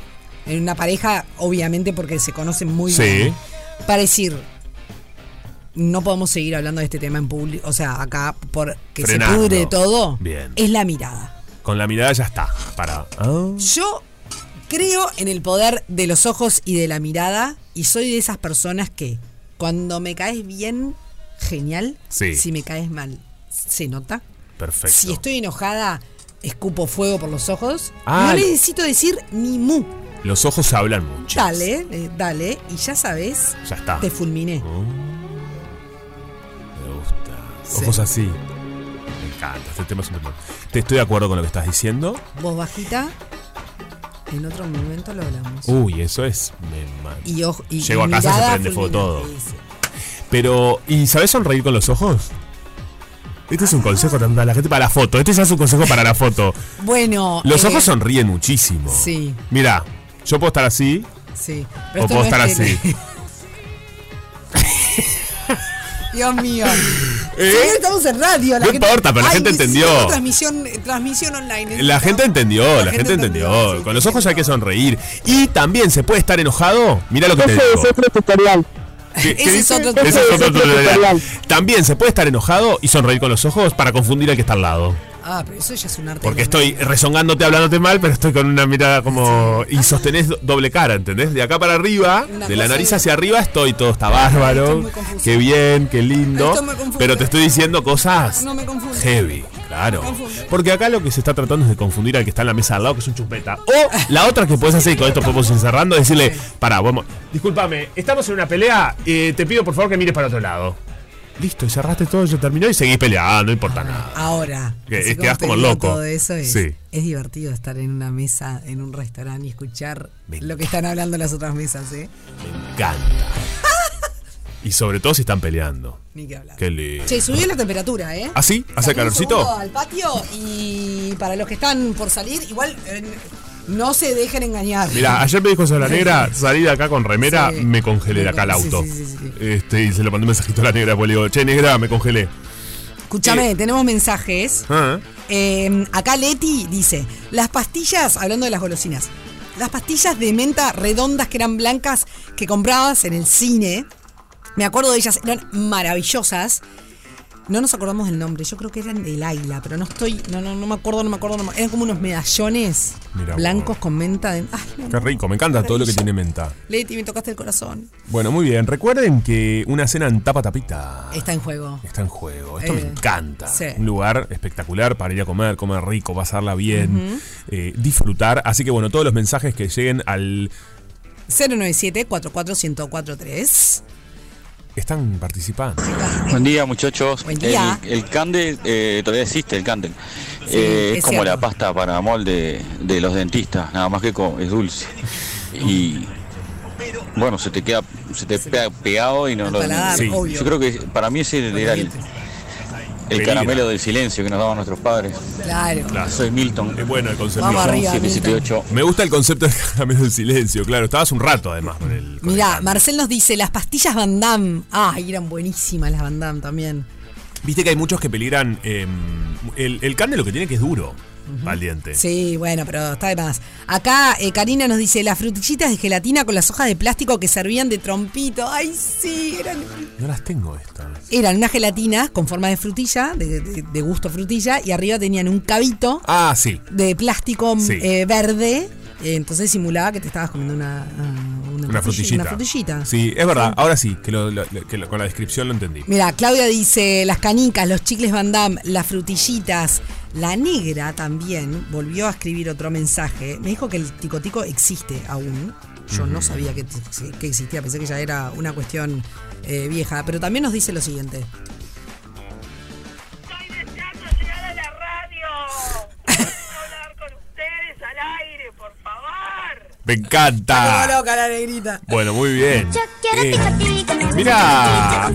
en una pareja, obviamente porque se conocen muy Sí. bien, para decir. No podemos seguir hablando de este tema en público, o sea, acá porque Frenando. se pudre todo, Bien. es la mirada. Con la mirada ya está. Para. Ah. Yo creo en el poder de los ojos y de la mirada y soy de esas personas que cuando me caes bien, genial. Sí. Si me caes mal, se nota. Perfecto. Si estoy enojada, escupo fuego por los ojos. Ah, no lo- necesito decir ni mu. Los ojos hablan mucho. Dale, eh, dale. Y ya sabes, Ya está. te fulminé. Me gusta. Sí. Ojos así. Encanta. Este tema es un tema. Te estoy de acuerdo con lo que estás diciendo. Voz bajita. En otro momento lo hablamos. Uy, eso es. Me y ojo, y, Llego a casa y se prende fuego todo. Pero, ¿y sabes sonreír con los ojos? Este es un consejo también para la gente para la foto. Este ya es un consejo para la foto. <laughs> Bueno. Los eh, ojos sonríen muchísimo. Sí. Mira, yo puedo estar así Sí. o esto puedo no estar es así. <laughs> Dios mío. ¿Eh? Estamos en radio. No importa, pero la gente entendió. Transmisión, eh, transmisión online. La necesito. gente entendió, la, gente gente entendió. entendió, sí, Con los ojos hay que sonreír. Y también se puede estar enojado. Mira lo que te Ese digo. es otro tutorial. ¿Qué- qué Ese es otro Ese es tutorial. otro Ese es otro tutorial. tutorial. También se puede estar enojado y sonreír con los ojos para confundir al que está al lado. Ah, pero eso ya es un arte. Porque estoy rezongándote, hablándote mal, pero estoy con una mirada como. Y sostenés do- doble cara, ¿entendés? De acá para arriba, Una de la nariz de- hacia arriba, estoy todo está bárbaro. Qué bien, qué lindo. Pero te estoy diciendo cosas No me confunde. heavy, claro. Porque acá lo que se está tratando es de confundir al que está en la mesa al lado, que es un chupeta. O la otra que puedes hacer, y con esto podemos ir cerrando, es decirle: Pará, vamos. Discúlpame, estamos en una pelea, eh, te pido por favor que mires para otro lado. Listo, y cerraste todo, ya terminó y seguís peleando, no importa nada. Ahora. Que- quedás como loco. Todo eso es, Sí. es divertido estar en una mesa, en un restaurante y escuchar lo que están hablando las otras mesas, ¿eh? Me encanta. <laughs> Y sobre todo si están peleando. Ni que hablar. Qué lindo. Che, subió la temperatura, ¿eh? ¿Ah, sí? ¿Hace calorcito? al patio y para los que están por salir, igual eh, no se dejen engañar. Mira, ayer me dijo la negra, salí de acá con remera, Sí. me congelé de acá al auto. sí, sí, sí, sí. Este, y se le mandé un mensajito a la negra, pues le digo, che, negra, me congelé. Escúchame, Eh. tenemos mensajes. Ah, Eh, acá Leti dice, las pastillas, hablando de las golosinas, las pastillas de menta redondas que eran blancas que comprabas en el cine, me acuerdo de ellas, eran maravillosas. No nos acordamos del nombre, yo creo que eran del Aila, pero no estoy, no, no, no me acuerdo, no me acuerdo, no me- eran como unos medallones Mirá blancos con menta. de- ay, no, Qué no. rico, me encanta todo lo que tiene menta. Leti, me tocaste el corazón. Bueno, muy bien. Recuerden que una cena en tapa tapita Está en juego. está en juego. Esto me Eh, encanta. sí. Un lugar espectacular para ir a comer, comer rico, pasarla bien, eh, disfrutar. Así que bueno, todos los mensajes que lleguen al 097-44143. Están participando. Buen día, muchachos. Buen día. El, el candel, eh, todavía existe el candel. Sí, Eh, es es como cierto. la pasta para molde de los dentistas, nada más que es dulce. Y bueno, se te queda, se te pega pegado y no lo. Sí. Yo creo que para mí ese era el, el caramelo del silencio que nos daban nuestros padres. Claro. Claro. Soy Milton. Es bueno el concepto. Vamos arriba. 778. Me gusta el concepto del caramelo del silencio, claro. Estabas un rato además con el. con el Mirá. Marcel nos dice, las pastillas Van Damme. Ay, eran buenísimas las Van Damme también. Viste que hay muchos que peligran. eh, el, el carne lo que tiene que es duro al diente. Sí, bueno, pero está de más. Acá eh, Karina nos dice, las frutillitas de gelatina con las hojas de plástico que servían de trompito. Ay, sí, eran, No las tengo estas. eran una gelatina con forma de frutilla, de, de- de gusto frutilla, y arriba tenían un cabito Ah, sí. de plástico Sí. eh, verde. Eh, entonces simulaba que te estabas comiendo una, ah, Una frutillita. Una frutillita. Sí, es verdad. Ahora sí, que, lo- lo- que lo- con la descripción lo entendí. Mira, Claudia dice, las canicas, los chicles Van Damme, las frutillitas. La negra también volvió a escribir otro mensaje. Me dijo que el ticotico existe aún. Yo no sabía que, que existía, pensé que ya era una cuestión eh, vieja. Pero también nos dice lo siguiente. Me encanta. Loca la negrita. Bueno, muy bien. Eh, mira.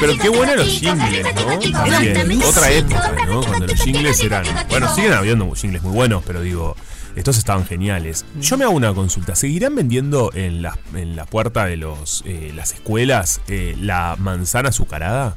Pero qué buenos los jingles, ¿no? También. Otra época, ¿no? Cuando los jingles eran. Bueno, siguen habiendo jingles muy buenos, pero digo. Estos estaban geniales. Yo me hago una consulta. ¿Seguirán vendiendo en la, en la puerta de los, eh, las escuelas eh, la manzana azucarada?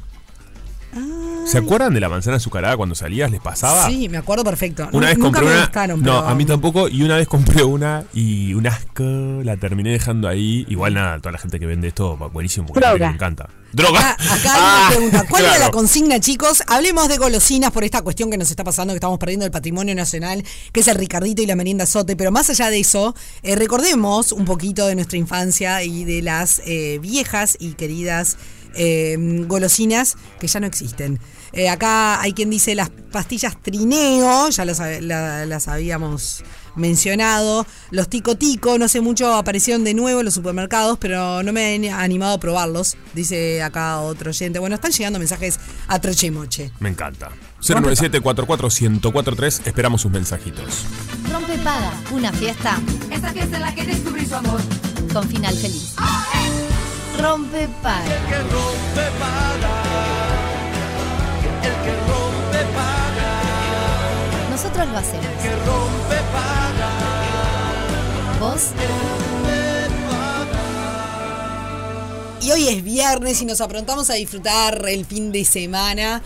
¿Se acuerdan de la manzana azucarada cuando salías? ¿Les pasaba? Sí, me acuerdo perfecto. Una vez Nunca compré me una. no, pero- a mí tampoco. Y una vez compré una y un asco. La terminé dejando ahí. Igual nada, toda la gente que vende esto, buenísimo, porque a mí Droga. me encanta. ¡Droga! Acá, acá hay Ah, una pregunta. ¿Cuál era la consigna, chicos? Hablemos de golosinas por esta cuestión que nos está pasando, que estamos perdiendo el patrimonio nacional, que es el Ricardito y la merienda Sote. Pero más allá de eso, eh, recordemos un poquito de nuestra infancia y de las eh, viejas y queridas eh, golosinas que ya no existen. Eh, acá hay quien dice las pastillas trineo, ya las, la- las habíamos mencionado. Los tico tico, no sé mucho, aparecieron de nuevo en los supermercados, pero no me he animado a probarlos, dice acá otro oyente. Bueno, están llegando mensajes a trochemoche. Me encanta. 097-44143. Esperamos sus mensajitos. Rompe Paga, una fiesta Esta fiesta en la que descubrí su amor. con final feliz. Rompe Paga. Nosotros lo hacemos. ¿Vos? Y hoy es viernes y nos aprontamos a disfrutar el fin de semana.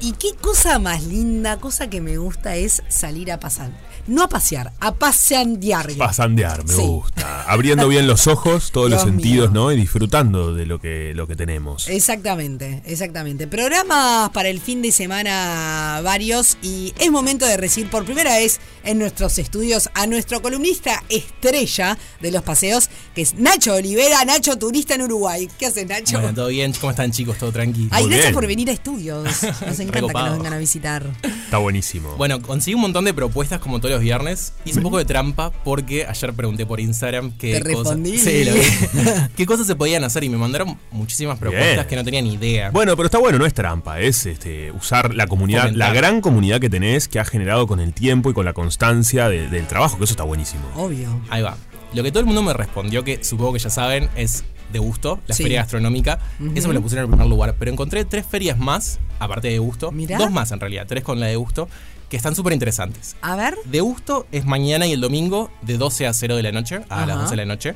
Y qué cosa más linda, cosa que me gusta es salir a pasar. No a pasear, a paseandear. Pasandear, me Sí. gusta. Abriendo bien los ojos, todos los sentidos, ¿no? Y disfrutando de lo que, lo que tenemos. Exactamente, exactamente. Programas para el fin de semana varios y es momento de recibir por primera vez en nuestros estudios a nuestro columnista estrella de los paseos, que es Nacho Olivera, Nacho Turista en Uruguay. ¿Qué haces, Nacho? Bueno, todo bien, ¿cómo están chicos? Todo tranquilo. Ay, gracias por venir a estudios. Nos encanta que nos vengan a visitar. Está buenísimo. Bueno, conseguí un montón de propuestas como todos los viernes. Hice un poco de trampa porque ayer pregunté por Instagram qué Te cosas, respondí. Sí, lo vi. <laughs> qué cosas se podían hacer y me mandaron muchísimas propuestas Bien. que no tenía ni idea. Bueno, pero está bueno, no es trampa, es este, usar la comunidad, la gran comunidad que tenés, que has generado con el tiempo y con la constancia de- del trabajo, que eso está buenísimo. Obvio. Ahí va. Lo que todo el mundo me respondió, que supongo que ya saben, es de gusto, la Sí. feria gastronómica. Eso me lo pusieron en primer lugar. Pero encontré tres ferias más, aparte de gusto. Mirá. Dos más en realidad, tres con la de gusto, que están súper interesantes. A ver. De gusto es mañana y el domingo de 12 a 0 de la noche, a Ajá. las 12 de la noche.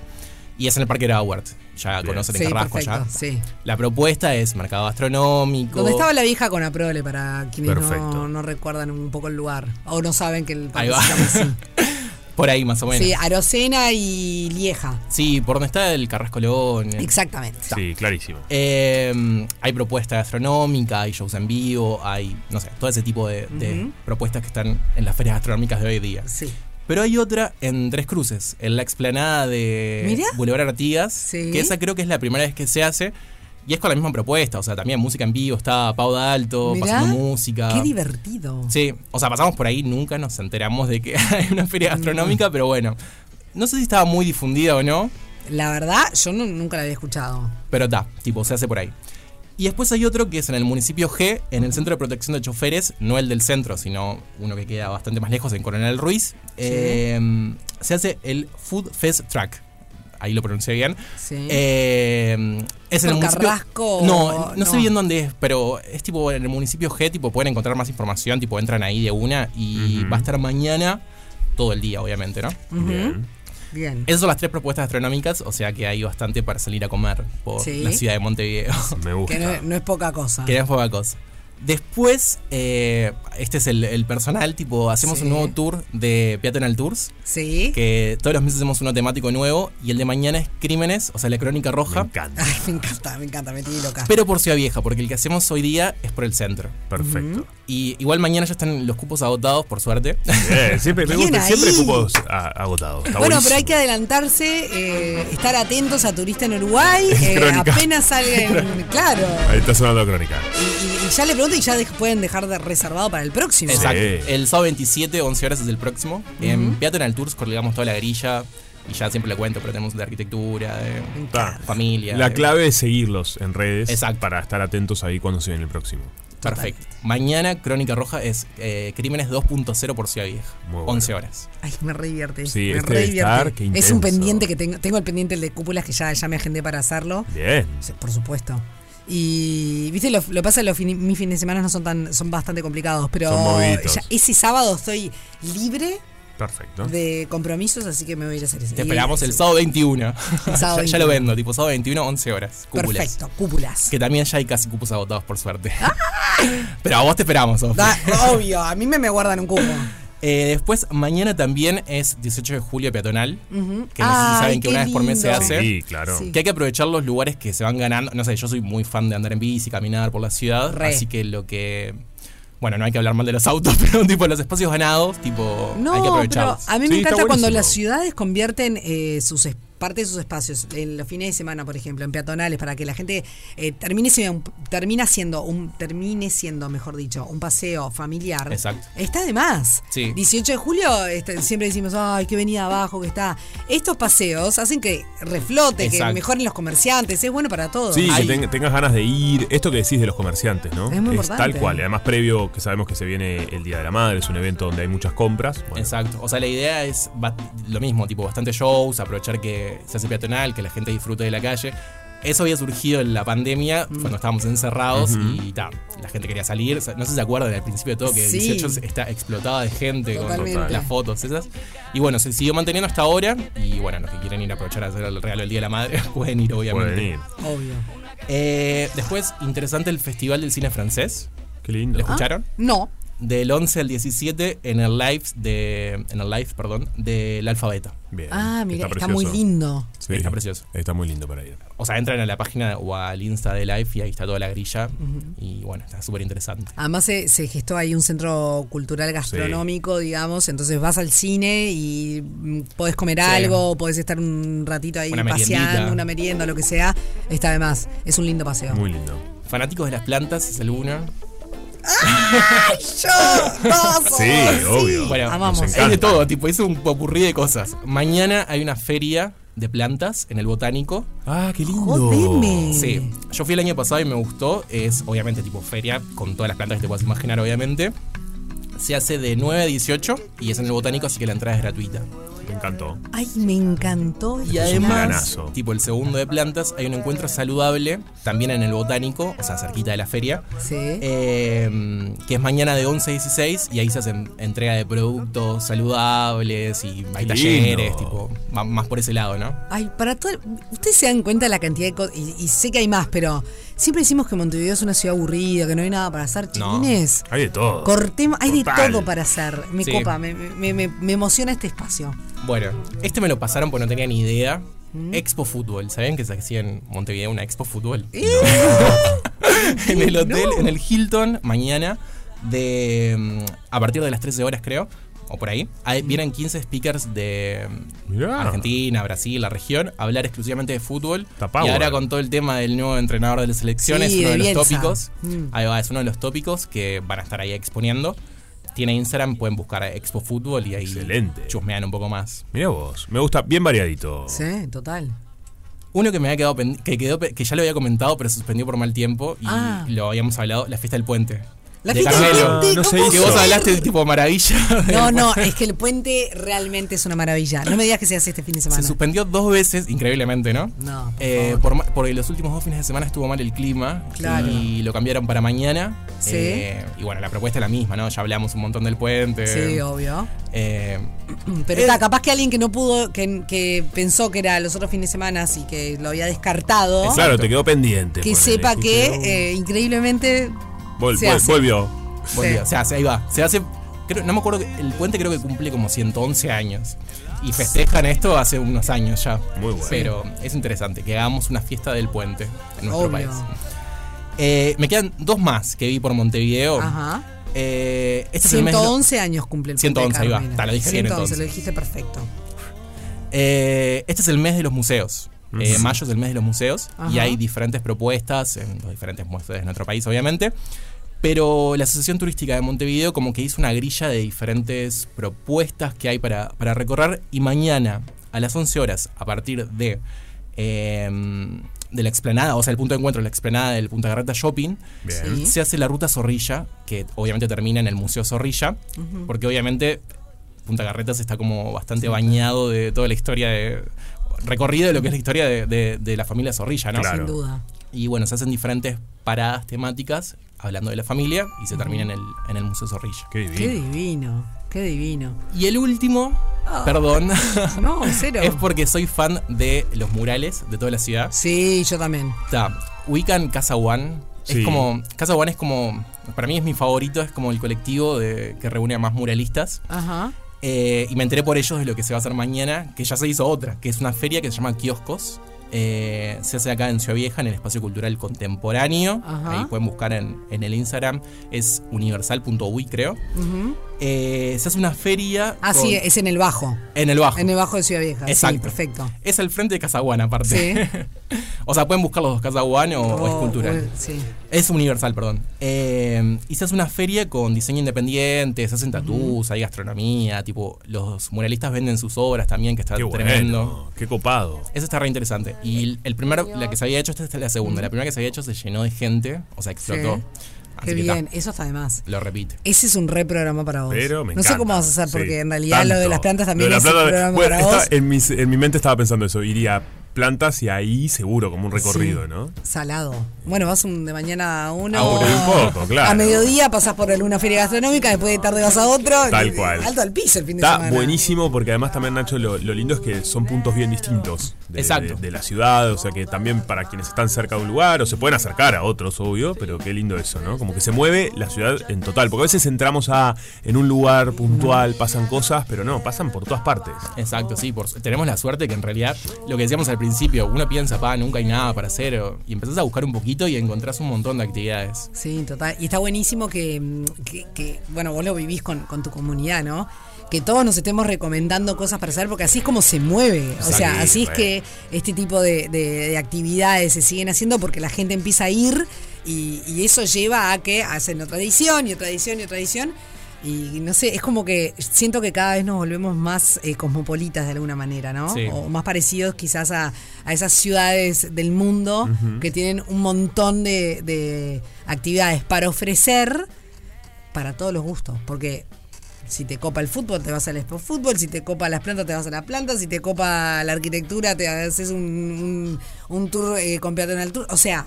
Y es en el Parque Howard. Ya conocen el Sí, Carrasco ya. perfecto, sí. La propuesta es mercado gastronómico. Donde estaba la vieja con Aprole para quienes no, Perfecto. no recuerdan un poco el lugar o no saben que el Ahí parque va. se llama así. <laughs> Por ahí más o menos. Sí, Arocena y Lieja. Sí, por donde está el Carrasco León. Exactamente. Sí, clarísimo. Eh, hay propuesta gastronómica, hay shows en vivo, hay, no sé, todo ese tipo de, propuestas que están en las ferias gastronómicas de hoy día. Sí. Pero hay otra en Tres Cruces, en la explanada de Mirá. Boulevard Artigas, Sí. que esa creo que es la primera vez que se hace. Y es con la misma propuesta, o sea, también música en vivo, está Pau Alto, Mirá. pasando música. Qué divertido. Sí, o sea, pasamos por ahí, nunca nos enteramos de que <laughs> hay una feria Mm. gastronómica, pero bueno. No sé si estaba muy difundida o no, La verdad, yo no- nunca la había escuchado. pero está, tipo, se hace por ahí. Y después hay otro que es en el municipio G, en el Centro de Protección de Choferes, no el del centro, sino uno que queda bastante más lejos, en Coronel Ruiz. Eh, se hace el Food Fest Track. Ahí lo pronuncié bien. Sí. Eh, es en el ¿Por municipio. Carrasco No, o- no, sé no? bien dónde es, pero es tipo en el municipio G, tipo pueden encontrar más información, tipo entran ahí de una y va a estar mañana todo el día, obviamente, ¿no? Bien. Esas son las tres propuestas gastronómicas, o sea que hay bastante para salir a comer por Sí. la ciudad de Montevideo. Me Que no, no es poca cosa. Que no es poca cosa. Después, eh, este es el, el personal, tipo, hacemos Sí. un nuevo tour de Peatonal Tours. Sí. Que todos los meses hacemos uno temático nuevo y el de mañana es Crímenes, o sea, la crónica roja. Me encanta. Ay, me encanta, me encanta, me tiene loca. Pero por Ciudad Vieja, porque el que hacemos hoy día es por el centro. Perfecto. Y igual mañana ya están los cupos agotados, por suerte. Bien, siempre me gusta, siempre cupos agotados. Bueno, buenísimo. pero hay que adelantarse, eh, estar atentos a Turista en Uruguay. <laughs> eh, apenas salgan, claro. Ahí está sonando la crónica. Y, y ya le pregunto y ya de- pueden dejar de reservado para el próximo. Exacto. El sábado 27, 11 horas es el próximo. En Peatonal Tours colgamos toda la grilla. Y ya siempre le cuento, pero tenemos de arquitectura, de Está. familia. La de- clave es seguirlos en redes Exacto. para estar atentos ahí cuando se viene el próximo. Perfecto. Mañana, Crónica Roja es eh, Crímenes 2.0 por Ciudad Vieja. Muy bueno. 11 horas. Ay, me re divierte. Sí, me este re debe divierte. estar, qué es un pendiente que tengo. Tengo el pendiente el de cúpulas que ya, ya me agendé para hacerlo. Bien. Por supuesto. Y viste, lo, lo pasa, los fin- mis fines de semana no son tan, son bastante complicados, pero Son moviditos. ya ese sábado estoy libre Perfecto. de compromisos, así que me voy a ir a hacer ese. Te esperamos el sábado 21. <laughs> sábado <laughs> ya, ya lo 21. vendo, tipo sábado 21, 11 horas. Cúpulas. Perfecto, cúpulas. Que también ya hay casi cupos agotados, por suerte. <laughs> Pero a vos te esperamos, Sofi. Da- obvio, a mí me, me guardan un cupo. Eh, después, mañana también es 18 de julio peatonal. Que no sé si saben que una vez por mes se hace. Sí, claro. Sí. Que hay que aprovechar los lugares que se van ganando. No sé, yo soy muy fan de andar en bici, caminar por la ciudad. Re. Así que lo que. Bueno, no hay que hablar mal de los autos, <laughs> pero tipo los espacios ganados, tipo, hay que No, pero aprovecharlos. a mí me encanta cuando las ciudades convierten eh, sus es- parte de sus espacios en los fines de semana, por ejemplo, en peatonales, para que la gente eh, termine, siendo, termina siendo un termine siendo, mejor dicho, un paseo familiar. Exacto. Está de más. Sí. 18 de julio este, siempre decimos, ay, qué venida abajo que está. Estos paseos hacen que reflote, que mejoren los comerciantes, es bueno para todos. Sí, que ten- tengas ganas de ir. Esto que decís de los comerciantes, ¿no? Es muy importante. tal cual. Y además, previo que sabemos que se viene el Día de la Madre, es un evento donde hay muchas compras. Bueno, Exacto. O sea, la idea es lo mismo, tipo, bastante shows, aprovechar que se hace peatonal, que la gente disfrute de la calle. Eso había surgido en la pandemia, Mm. cuando estábamos encerrados y ta, la gente quería salir. No sé si se acuerdan al principio de todo que Sí. 18 está explotada de gente Totalmente. con las fotos esas. Y bueno, se siguió manteniendo hasta ahora. Y bueno, los que quieren ir a aprovechar a hacer el regalo del Día de la Madre <laughs> pueden ir, obviamente. pueden ir. Obvio. Eh, después, interesante el Festival del Cine Francés. Qué lindo. ¿Lo escucharon? No. Del 11 al 17 en el live de. En el live, perdón, del Alfabeta. Bien. Ah, mira, está, muy lindo. Sí, Está precioso. Está muy lindo para ir. O sea, entran a la página o al Insta de Live y ahí está toda la grilla. Y bueno, está súper interesante. Además se, se gestó ahí un centro cultural gastronómico, digamos, entonces vas al cine y mm, podés comer Sí. algo, podés estar un ratito ahí Una paseando, meriendita. una merienda, lo que sea. Está de más, es un lindo paseo. Muy lindo. Fanáticos de las plantas es alguno. ¡Yo! Sí, obvio. Bueno, Amamos. Nos es de encanta. todo, tipo, es un popurrí de cosas. Mañana hay una feria de plantas en el botánico. Ah, qué lindo. Jodeme. Sí, yo fui el año pasado y me gustó. Es obviamente tipo feria, con todas las plantas que te puedas imaginar, obviamente. Se hace de 9 a 18 y es en el botánico, así que la entrada es gratuita. Me encantó. Ay, me encantó. Y además, tipo el segundo de plantas, hay un encuentro saludable también en el botánico, o sea, cerquita de la feria. Sí. eh, que es mañana de 11 a 16 y ahí se hacen entrega de productos saludables y hay talleres, tipo, más por ese lado, ¿no? Ay, para todo. Ustedes se dan cuenta de la cantidad de cosas. Y, y sé que hay más, pero siempre decimos que Montevideo es una ciudad aburrida, que no hay nada para hacer. No. Chiquines, Hay de todo. cortemos. Hay Total. de todo para hacer. Me Sí. copa, me, me- me- me emociona este espacio. Bueno, este me lo pasaron porque no tenía ni idea. Mm. Expo Fútbol, ¿saben que se hacía en Montevideo una Expo Fútbol? <laughs> en el hotel, en el Hilton, mañana, de mm, a partir de las 13 horas creo, o por ahí, hay- vienen 15 speakers de mm, Mirá. Argentina, Brasil, la región, a hablar exclusivamente de fútbol. Está Y ahora con todo el tema del nuevo entrenador de la selección, Sí, es uno de de los tópicos. Mm. Ahí va, es uno de los tópicos que van a estar ahí exponiendo. Tiene Instagram, pueden buscar Expo Fútbol y ahí Excelente. chusmean un poco más. Mira vos. Me gusta bien variadito. Sí, total. Uno que me había quedado que quedó que ya lo había comentado, pero se suspendió por mal tiempo y Ah. lo habíamos hablado, la fiesta del puente. La De fiesta del Carmelo. puente, No se ¿cómo Que vos hablaste de tipo maravilla. No, <laughs> no, es que el puente realmente es una maravilla. No me digas que se hace este fin de semana. Se suspendió dos veces, increíblemente, ¿no? No, por Eh, favor. por ma- porque los últimos dos fines de semana estuvo mal el clima Claro. y lo cambiaron para mañana. Sí. Eh, y bueno, la propuesta es la misma, ¿no? Ya hablamos un montón del puente. Sí, obvio. Eh, <clears throat> Pero está, capaz que alguien que no pudo, que, que pensó que era los otros fines de semana y que lo había descartado, Claro, te quedó pendiente. que sepa que eh, increíblemente "Oh, vol- se vol- hace. volvió. volvió. Sí. O sea, se- ahí va. Se hace. creo- no me acuerdo. que- El puente creo que cumple como 111 años. Y festejan esto hace unos años ya. Muy bueno. Pero es interesante que hagamos una fiesta del puente en nuestro Obvio. país. Eh, me quedan dos más que vi por Montevideo. Ajá. Eh, este es el mes de- 111 años cumple el puente de 111, ahí va. Está, lo dije bien 111, entonces. lo dijiste perfecto. Eh, este es el mes de los museos. Eh, mayo es el mes de los museos y hay diferentes propuestas en los diferentes museos de nuestro país, obviamente. Pero la Asociación Turística de Montevideo como que hizo una grilla de diferentes propuestas que hay para, para recorrer y mañana a las 11 horas, a partir de, eh, de la explanada, o sea, el punto de encuentro, la explanada del Punta Garreta Shopping, Bien. Se hace la ruta Zorrilla, que obviamente termina en el Museo Zorrilla, porque obviamente Punta Garretas está como bastante bañado de toda la historia de. Recorrido de lo que es la historia de, de- de la familia Zorrilla, ¿no? Sin duda. Y bueno, se hacen diferentes paradas temáticas hablando de la familia y se termina en el, en el Museo Zorrilla. Qué Qué divino, qué divino. Y el último, Ah. perdón, <laughs> No, cero. es porque soy fan de los murales de toda la ciudad. Sí, yo también. Está, ubican Casa One. Sí. Es como. Casa One es como. Para mí es mi favorito, es como el colectivo de, que reúne a más muralistas. Ajá. Eh, y me enteré por ellos de lo que se va a hacer mañana, que ya se hizo otra, que es una feria que se llama Kioscos. Eh, se hace acá en Ciudad Vieja, en el Espacio Cultural Contemporáneo. Ajá. Ahí pueden buscar en, en el Instagram, es universal.ui, creo. Ujú. Eh, se hace una feria. Ah, con- sí, es en el Bajo. En el Bajo. En el Bajo de Ciudad Vieja. Exacto. Sí, perfecto. Es al frente de Casaguán, aparte. Sí. <laughs> o sea, pueden buscar los dos, Casaguán o, o es Oh, cultural. bueno, sí. Es universal, perdón. Eh, y se hace una feria con diseño independiente, se hacen tatús, hay gastronomía, tipo, los muralistas venden sus obras también, que está Qué tremendo. bueno, qué copado. Eso está re interesante. Y el- el primero, la que se había hecho, esta es la segunda. La primera que se había hecho se llenó de gente, o sea, explotó. Sí. Así Qué ta, bien, eso está de más. lo repite. Ese es un re programa para vos. Pero me no sé cómo vas a hacer, porque Sí, en realidad lo de las plantas también Lo de es un programa bueno, para está- vos. en, mis- en mi mente estaba pensando eso. Iría plantas y ahí seguro, como un recorrido, Sí. ¿no? Salado. Bueno, vas un- de mañana a uno. A un poco, claro. A mediodía pasás por alguna feria gastronómica, después de tarde vas a otro. Tal cual. Alto al piso el fin de Está semana. buenísimo porque además también, Nacho, lo, lo lindo es que son puntos bien distintos de, Exacto. de- de la ciudad. O sea que también para quienes están cerca de un lugar o se pueden acercar a otros, obvio, pero qué lindo eso, ¿no? Como que se mueve la ciudad en total. Porque a veces entramos a en un lugar puntual, pasan cosas, pero no, pasan por todas partes. Exacto, sí. Por, tenemos la suerte que en realidad, lo que decíamos al principio, uno piensa, pa, nunca hay nada para hacer, o- y empezás a buscar un poquito y encontrás un montón de actividades. Sí, total. Y está buenísimo que, mm, que- que, bueno, vos lo vivís con, con tu comunidad, ¿no? Que todos nos estemos recomendando cosas para hacer, porque así es como se mueve. O sea, Sí, así es que este tipo de, de- de actividades se siguen haciendo porque la gente empieza a ir y, y eso lleva a que hacen otra edición y otra edición y otra edición. Y no sé, es como que siento que cada vez nos volvemos más eh, cosmopolitas de alguna manera, ¿no? Sí. O más parecidos quizás a, a esas ciudades del mundo que tienen un montón de, de actividades para ofrecer para todos los gustos. Porque si te copa el fútbol, te vas al Expo Fútbol. Si te copa las plantas, te vas a la planta. Si te copa la arquitectura, te haces un, un, un tour eh, con peatonal tour. O sea,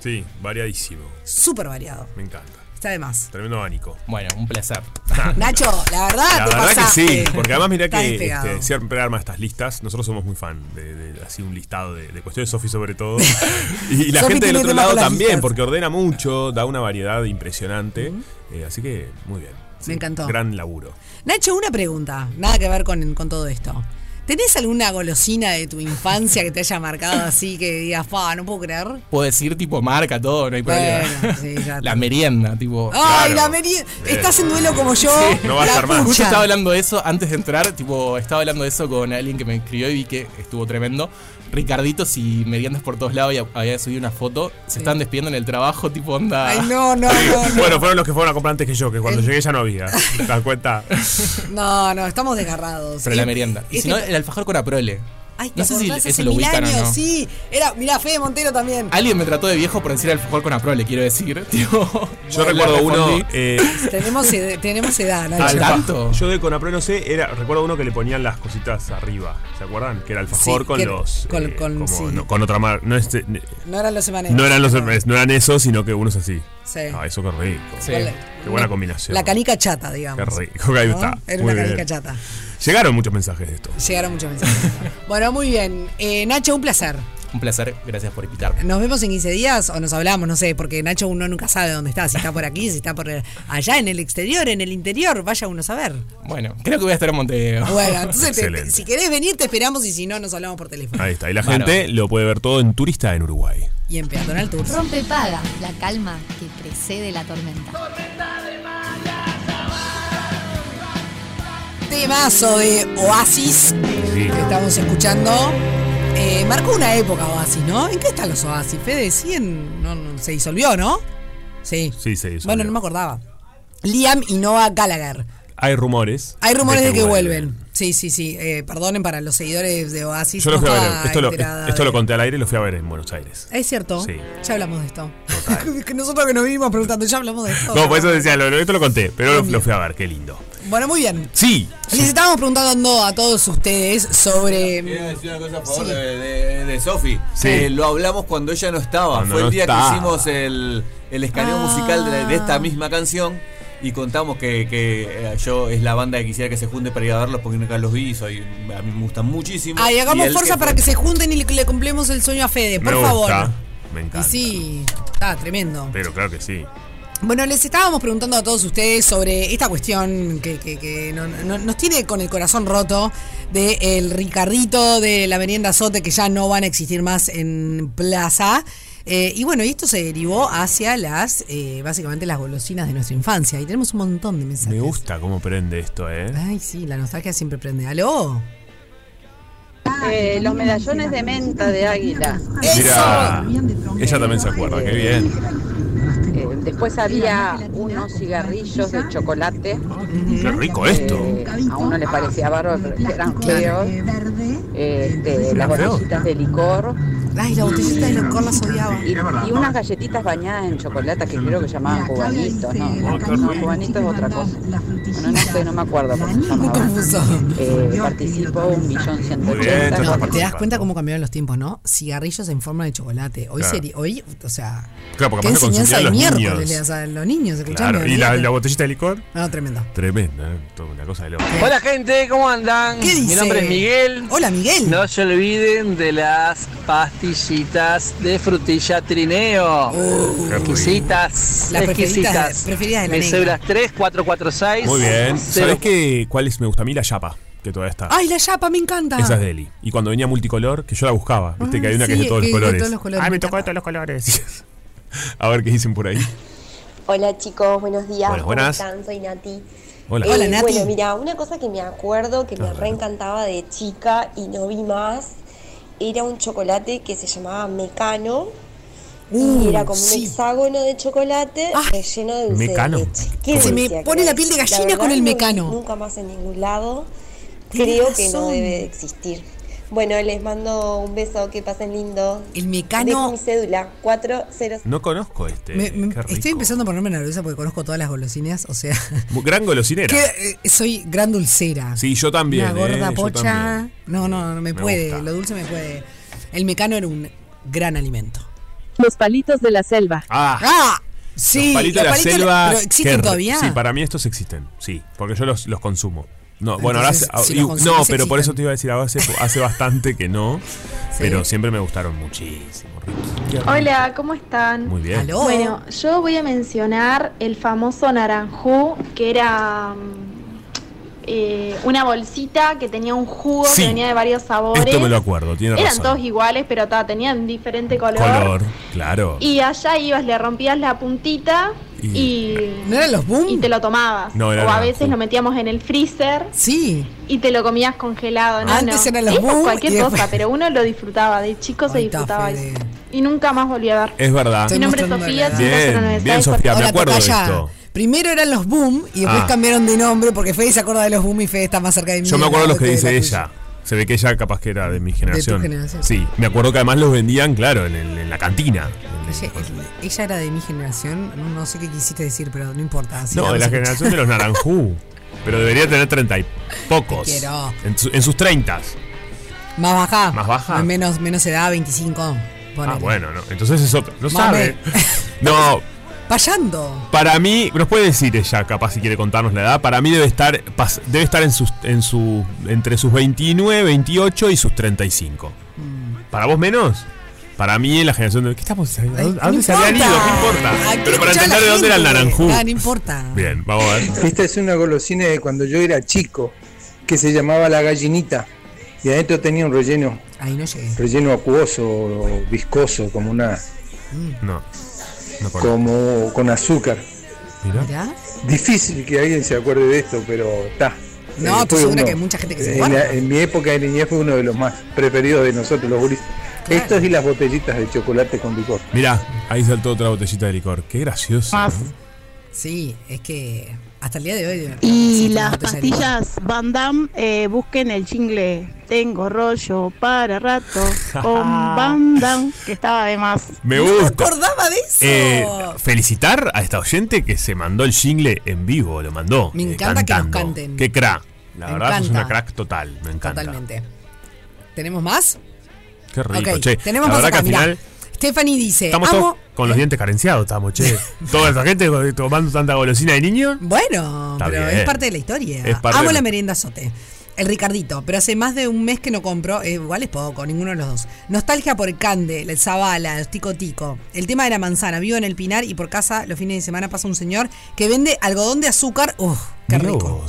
Sí, variadísimo. súper variado. Me encanta. Está de más. Tremendo abanico. Bueno, un placer. <laughs> Nacho, la verdad, La te verdad que sí, porque además mirá que este, siempre arma estas listas. Nosotros somos muy fan de, de- así un listado de, de cuestiones, Sofi sobre todo. <laughs> y, y la gente del otro lado también, listas. porque ordena mucho, da una variedad impresionante. Eh, así que muy bien. Me encantó. Gran laburo. Nacho, una pregunta. Nada que ver con, con todo esto. ¿Tenés alguna golosina de tu infancia que te haya marcado así que digas, pa, no puedo creer? Puedo decir tipo marca, todo, no hay problema. Bueno, sí, <laughs> ya la merienda, tipo. ¡Ay, Claro. la merienda! Estás en duelo como yo. No va a más. Justo estaba hablando de eso antes de entrar, tipo, estaba hablando de eso con alguien que me escribió y vi que estuvo tremendo. Ricarditos y meriendas por todos lados y había subido una foto. Se están despidiendo en el trabajo, tipo onda. Ay, no, no, no, no. <laughs> Bueno, fueron los que fueron a comprar antes que yo, que cuando llegué ya no había. ¿Te das cuenta? <laughs> No, no, estamos desgarrados. Pero la merienda. Y este- si no, el alfalfajor con aprole. Ay, ¿te no sé si eso Hace lo o años, no. Sí, era, mirá, Fede Montero también. Alguien me trató de viejo por decir alfajor con aprole, quiero decir. <laughs> Tipo, Yo le recuerdo uno. eh, Tenemos, ed- tenemos edad, <laughs> Nacho. ¿Al tanto? Yo de Conapro no sé, era, recuerdo uno que le ponían las cositas arriba. ¿Se acuerdan? Que era alfajor Sí, con que- los. con- eh, con- como- sí. no, con otra marca. No, este, No eran los semaneros. no eran los no eran esos, sino que unos así. Sí. Ah, eso qué rico. Sí. Con Qué buena combinación. La canica chata, digamos. Qué rico. Ahí ¿no? está. Era Muy una bien. canica chata. Llegaron muchos mensajes de esto. Llegaron muchos mensajes. <laughs> bueno, muy bien. Eh, Nacho, un placer. Un placer, gracias por invitarme. ¿Nos vemos en 15 días o nos hablamos? No sé, porque Nacho uno nunca sabe dónde está, si está por aquí, si está por allá, en el exterior, en el interior, vaya uno a saber. Bueno, creo que voy a estar en Montevideo. Bueno, entonces te- si querés venir te esperamos y si no nos hablamos por teléfono. Ahí está. Y la gente lo puede ver todo en Turista en Uruguay. Y en Peatonal Tours. Rompe paga, la calma que precede la tormenta. Temazo de Oasis Sí. que estamos escuchando. Eh, marcó una época Oasis, ¿no? ¿En qué están los Oasis? Fede, siguen, no, no, se disolvió, ¿no? Sí. Sí, se hizo. Bueno, no me acordaba. Liam y Noah Gallagher. Hay rumores. Hay rumores de que, vuelven. Sí, sí, sí. Eh, perdonen para los seguidores de Oasis. Yo lo no fui a ver. Esto lo, conté al aire y lo fui a ver en Buenos Aires. Es cierto. Sí. Ya hablamos de esto. <laughs> que nosotros que nos vivimos preguntando, ya hablamos de esto. No, por eso decía, lo, esto lo conté, pero lo, lo fui a ver, qué lindo. Bueno, muy bien. Sí. Les estábamos preguntando a todos ustedes sobre. Quiero decir una cosa a favor de, de, de Sofi. Sí. Eh, lo hablamos cuando ella no estaba. Cuando Fue no el día que hicimos el, el escaneo Ah. musical de, de esta misma canción. Y contamos que, que, eh, yo es la banda que quisiera que se junte para ir a verlos porque nunca los vi. Soy, a mí me gustan muchísimo. Ay, Y hagamos él fuerza que para que se junten y le, le cumplemos el sueño a Fede, por me favor. gusta. Me Y encanta. sí, está tremendo. Pero claro que sí. Bueno, les estábamos preguntando a todos ustedes sobre esta cuestión que, que- que no- no- nos tiene con el corazón roto de el Ricardito de la merienda Sote que ya no van a existir más en Plaza. Eh, y bueno, y esto se derivó hacia las, eh, básicamente las golosinas de nuestra infancia. Y tenemos un montón de mensajes. Me gusta cómo prende esto, ¿eh? Ay, sí, la nostalgia siempre prende. ¿Aló? Eh, los medallones de menta de águila. Mira, ella también se acuerda, qué bien. Después había unos cigarrillos de chocolate. Qué rico esto. Eh, a uno le parecía bárbaro, pero eran feos. Este, las botellitas de licor. Ay, la botellita de licor las odiaba. Y, y unas galletitas bañadas en chocolate que creo que llamaban cubanitos, ¿no? No, cubanitos es otra cosa. Bueno, no sé, no me acuerdo cómo se llamaba. confuso. Eh, participó un millón ciento ochenta. Te das cuenta cómo cambiaron los tiempos, ¿no? Cigarrillos en forma de chocolate. Hoy Claro. sería, hoy, o sea, Claro, porque qué enseñanza de miércoles niños. le das a los niños. Claro, y la, la botellita de licor, No, tremendo. tremenda, ¿eh? Toda una cosa de loco. Hola gente, ¿cómo andan? ¿Qué Mi dice? nombre es Miguel. Hola Miguel. No se olviden de las pastillitas de frutilla trineo. exquisitas, Las preferidas- exquisitas. preferidas de la Mi negra. cédula es 3446. Muy bien. ¿Sabés qué, cuál es, me gusta a mí? La chapa, que todavía está. Ay, la chapa, me encanta. Esa es de Eli. Y cuando venía multicolor, que yo la buscaba, viste que hay una que sí, es de todos que los es de colores. todos los colores, Ay, me tocó de todos los colores. <laughs> a ver qué dicen por ahí. Hola chicos, buenos días. Buenas, ¿Cómo buenas. están? Soy Nati. Hola. Eh, Hola, Nati. Bueno, mira, una cosa que me acuerdo que me reencantaba de chica y no vi más era un chocolate que se llamaba Mecano. Uh, y era como sí. un hexágono de chocolate relleno de dulce Mecano. de leche. Qué Se me pone la piel de gallina verdad con el no Mecano. Nunca más en ningún lado. Creo que no debe de existir. Bueno, les mando un beso, que pasen lindo. El Mecano- Dejo mi cédula, 40. No conozco este. Me- me- qué rico. estoy empezando a ponerme nerviosa porque conozco todas las golosinas, o sea, Gran golosinera. que, eh, soy gran dulcera. Sí, yo también. Una gorda eh, pocha. también. No, no, no me, Me puede. gusta. Lo dulce me puede. El mecano era un gran alimento. Los palitos de la selva. Ah, ¡Ah! Sí, los palitos de la selva. ¿Pero existen todavía? Sí, para mí estos existen. Sí, porque yo los, los consumo. No, bueno, ahora hace- si y- no, pero por eso te iba a decir, ahora hace, hace bastante que no, <laughs> pero siempre me gustaron muchísimo. Hola, ¿cómo están? Muy bien. Aló. Bueno, yo voy a mencionar el famoso naranjú, que era mm, eh, una bolsita que tenía un jugo Sí. que venía de varios sabores. Esto me lo acuerdo, tiene Eran razón. todos iguales, pero ta, tenían diferente color. Color, claro. Y allá ibas, le rompías la puntita y, ¿No eran los boom? y te lo tomabas. No, o a veces lo metíamos en el freezer Sí. y te lo comías congelado. No, Antes no. eran los boom cualquier después- cosa, pero uno lo disfrutaba. De chico se disfrutaba eso. Y nunca más volví a ver. Es verdad. Mi nombre es Sofía, Bien, 096, bien, Sofía, me acuerdo de esto. Primero eran los boom y después Ah. cambiaron de nombre porque Fede se acuerda de los boom y Fede está más cerca de mí. Yo me acuerdo los que de dice ella. Se ve que ella capaz que era de mi generación. generación. Sí, me acuerdo que además los vendían, claro, en, el- en la cantina. Ella, ella era de mi generación, no, no sé qué quisiste decir, pero no importa. No, de la generación de los naranjú. Pero debería tener treinta y pocos. Quiero. En, su- en sus treintas. Más baja. ¿Más baja? Menos, menos edad, 25. Ah, ponele. bueno, no. Entonces es otro. No Mame. sabe. <laughs> No, Payando. para mí, nos puede decir ella, capaz si quiere contarnos la edad, para mí debe estar pas- debe estar en sus en su entre sus 29, 28 y sus 35. Mm. ¿Para vos menos? Para mí en la generación de ¿Qué estamos ¿A dónde, no se habían ido? ¿Qué importa? Pero para entender de dónde era el naranjú. Ah, no importa. Bien, vamos a ver. Esta es una golosina de cuando yo era chico, que se llamaba la gallinita. Y adentro tenía un relleno, Ahí no llegué. relleno acuoso o viscoso, como una, No. No como con azúcar. Mirá. Difícil que alguien se acuerde de esto, pero está. No, Eh, segura uno- que hay mucha gente que se en, acuerda. en mi época de niñez fue uno de los más preferidos de nosotros, los gurises. Estos y las botellitas de chocolate con licor. Mirá, ahí saltó otra botellita de licor. Qué gracioso. ¿no? Sí, es que hasta el día de hoy. Y las pastillas Van Damme, eh, busquen el jingle Tengo rollo para rato <laughs> con Van Damme, que estaba de más. Me gusta. acordaba de eso. Eh, felicitar a esta oyente que se mandó el jingle en vivo, lo mandó. Me eh, encanta que nos cantando. canten. Qué crack. La Me verdad, es una crack total. Me encanta. Totalmente. ¿Tenemos más? Qué rico, che. tenemos la más verdad acá, que al mirá. final Stephanie dice, estamos amo... todos con los dientes carenciados, estamos, che. <laughs> Toda esa gente tomando tanta golosina de niño. Bueno, Está pero bien. es parte de la historia. Amo de- la merienda sote. El Ricardito, pero hace más de un mes que no compro, eh, igual es poco, ninguno de los dos. Nostalgia por el Cande, el Zabala, el Tico Tico. El tema de la manzana, vivo en el Pinar y por casa los fines de semana pasa un señor que vende algodón de azúcar. ¡Uf! ¡Qué rico!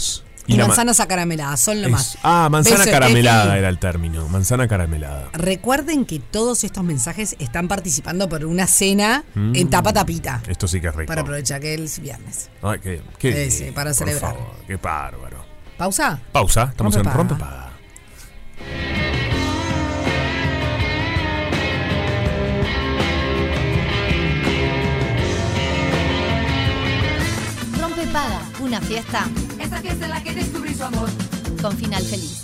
Y, ma- manzanas acarameladas, son lo es- más. Ah, manzana Beso, caramelada era el término. Manzana caramelada. Recuerden que todos estos mensajes están participando por una cena Mm. en tapa tapita. Esto sí que es rico. Para aprovechar que es viernes. Ay, qué, qué sí, para celebrar. favor, qué bárbaro. ¿Pausa? Pausa, estamos en Rompepaga. Rompepaga. Rompe Paga, una fiesta Esta fiesta en la que descubrí su amor. Con final feliz.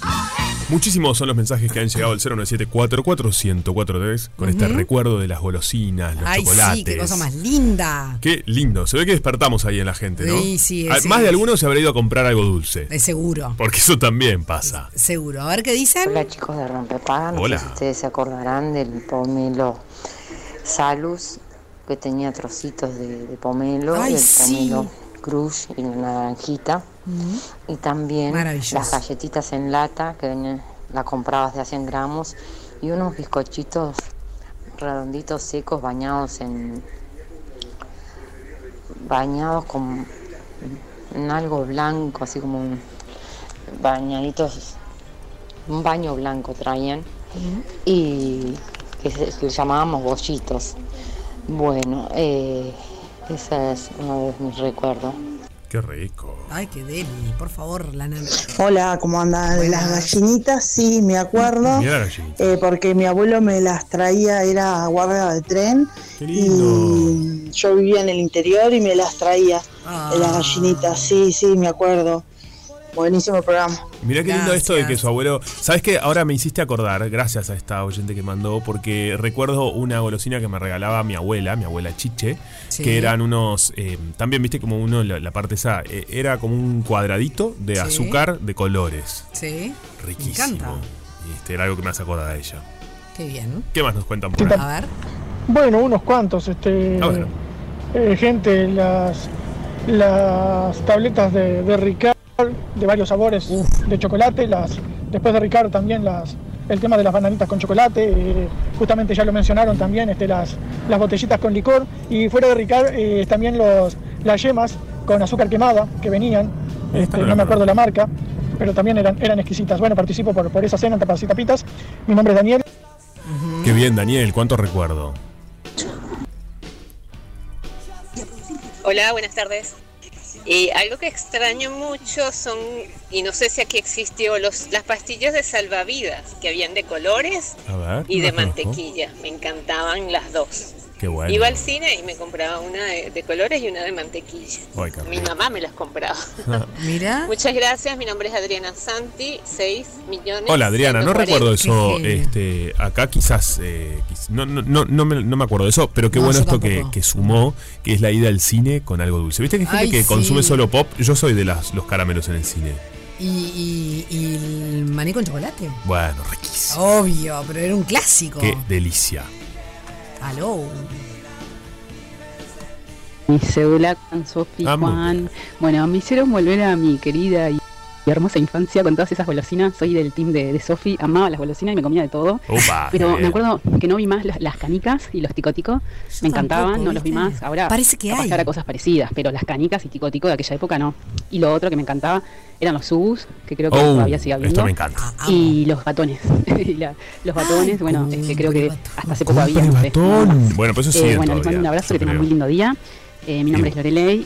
Muchísimos son los mensajes que han llegado al 097441043 con este recuerdo de las golosinas, los Ay, chocolates. sí, qué cosa más linda. Qué lindo. Se ve que despertamos ahí en la gente, ¿no? Sí, sí, Ah, sí. Más de alguno se habrá ido a comprar algo dulce. De seguro, Porque eso también pasa. seguro. A ver qué dicen. Hola chicos de Rompepaga, no Hola. sé si ustedes se acordarán del pomelo Salus, que tenía trocitos de, de pomelo, Ay, y el sí. pomelo Crush y la naranjita, y también las galletitas en lata, que venían, las comprabas de a 100 gramos, y unos bizcochitos redonditos secos bañados en bañados con en algo blanco, así como un- bañaditos un baño blanco traían y que, se, que le llamábamos bollitos. Bueno, eh, ese es uno de mis recuerdos. Qué rico. Ay, qué deli, por favor, la nana. Hola, ¿cómo andan? Buenas. Las gallinitas, sí, me acuerdo. Mira la gallinita. eh, porque mi abuelo me las traía, era guardia de tren. Qué lindo. Y yo vivía en el interior y me las traía. Ah. Las gallinitas, sí, sí, me acuerdo. Buenísimo programa. Mirá qué lindo esto de que su abuelo. ¿Sabes qué? Ahora me hiciste acordar, gracias a esta oyente que mandó, porque recuerdo una golosina que me regalaba mi abuela, mi abuela Chiche, Sí. que eran unos. eh, también viste como uno, la, la parte esa, eh, era como un cuadradito de Sí. azúcar de colores. Sí. Riquísimo. Me encanta. Este, era algo que me hace acordar de ella. Qué bien. ¿Qué más nos cuentan por ahí? A ver. Bueno, unos cuantos, este, A ver. eh, gente, las, las tabletas de, de Ricard, de varios sabores de chocolate, las, después de Ricard también las, el tema de las bananitas con chocolate, eh, justamente ya lo mencionaron también, este, las, las botellitas con licor, y fuera de Ricard eh, también los, las yemas con azúcar quemada que venían, este, no me acuerdo la marca, pero también eran, eran exquisitas. Bueno, participo por, por esa cena en Tapas y Tapitas. Mi nombre es Daniel. Qué bien, Daniel, cuánto recuerdo. Hola, buenas tardes. Eh, algo que extraño mucho son, y no sé si aquí existió, los, las pastillas de salvavidas que habían de colores ver. y de mantequilla. Me encantaban las dos. Qué bueno. Iba al cine y me compraba una de, de colores y una de mantequilla. Ay, Mi mamá me las compraba. <laughs> Mira. Muchas gracias, mi nombre es Adriana Santi, 6 millones. Hola Adriana, no 140. recuerdo eso. Este, acá quizás, eh, no, no, no, no me, no me acuerdo de eso, pero qué No, bueno esto que, sumó, que es la ida al cine con algo dulce. ¿Viste que hay gente Ay, que sí. consume solo pop? Yo soy de las, los caramelos en el cine. ¿Y, y, y el maní con chocolate? Bueno, riquísimo. Obvio, pero era un clásico. Qué delicia. Aló. Mi cédula con Sofi Juan. Bueno, me hicieron volver a mi querida y hermosa infancia con todas esas golosinas. Soy del team de, de Sofi, amaba las golosinas y me comía de todo. Opa, Pero qué me bien. acuerdo que no vi más las, las canicas y los ticoticos. Me encantaban, tampoco, no los vi más. Ahora Parece que hay. ahora cosas parecidas, pero las canicas y ticotico de aquella época no. Y lo otro que me encantaba eran los subus, que creo que Oh, todavía sigue habiendo. esto me encanta. Y los batones. <laughs> Y la- los batones, bueno, este, creo que hasta hace poco había. no sé, batón. Bueno, pues eso Eh, sigue bueno, les mando un abrazo, yo que tengan muy lindo día. Eh, mi nombre es Lorelei.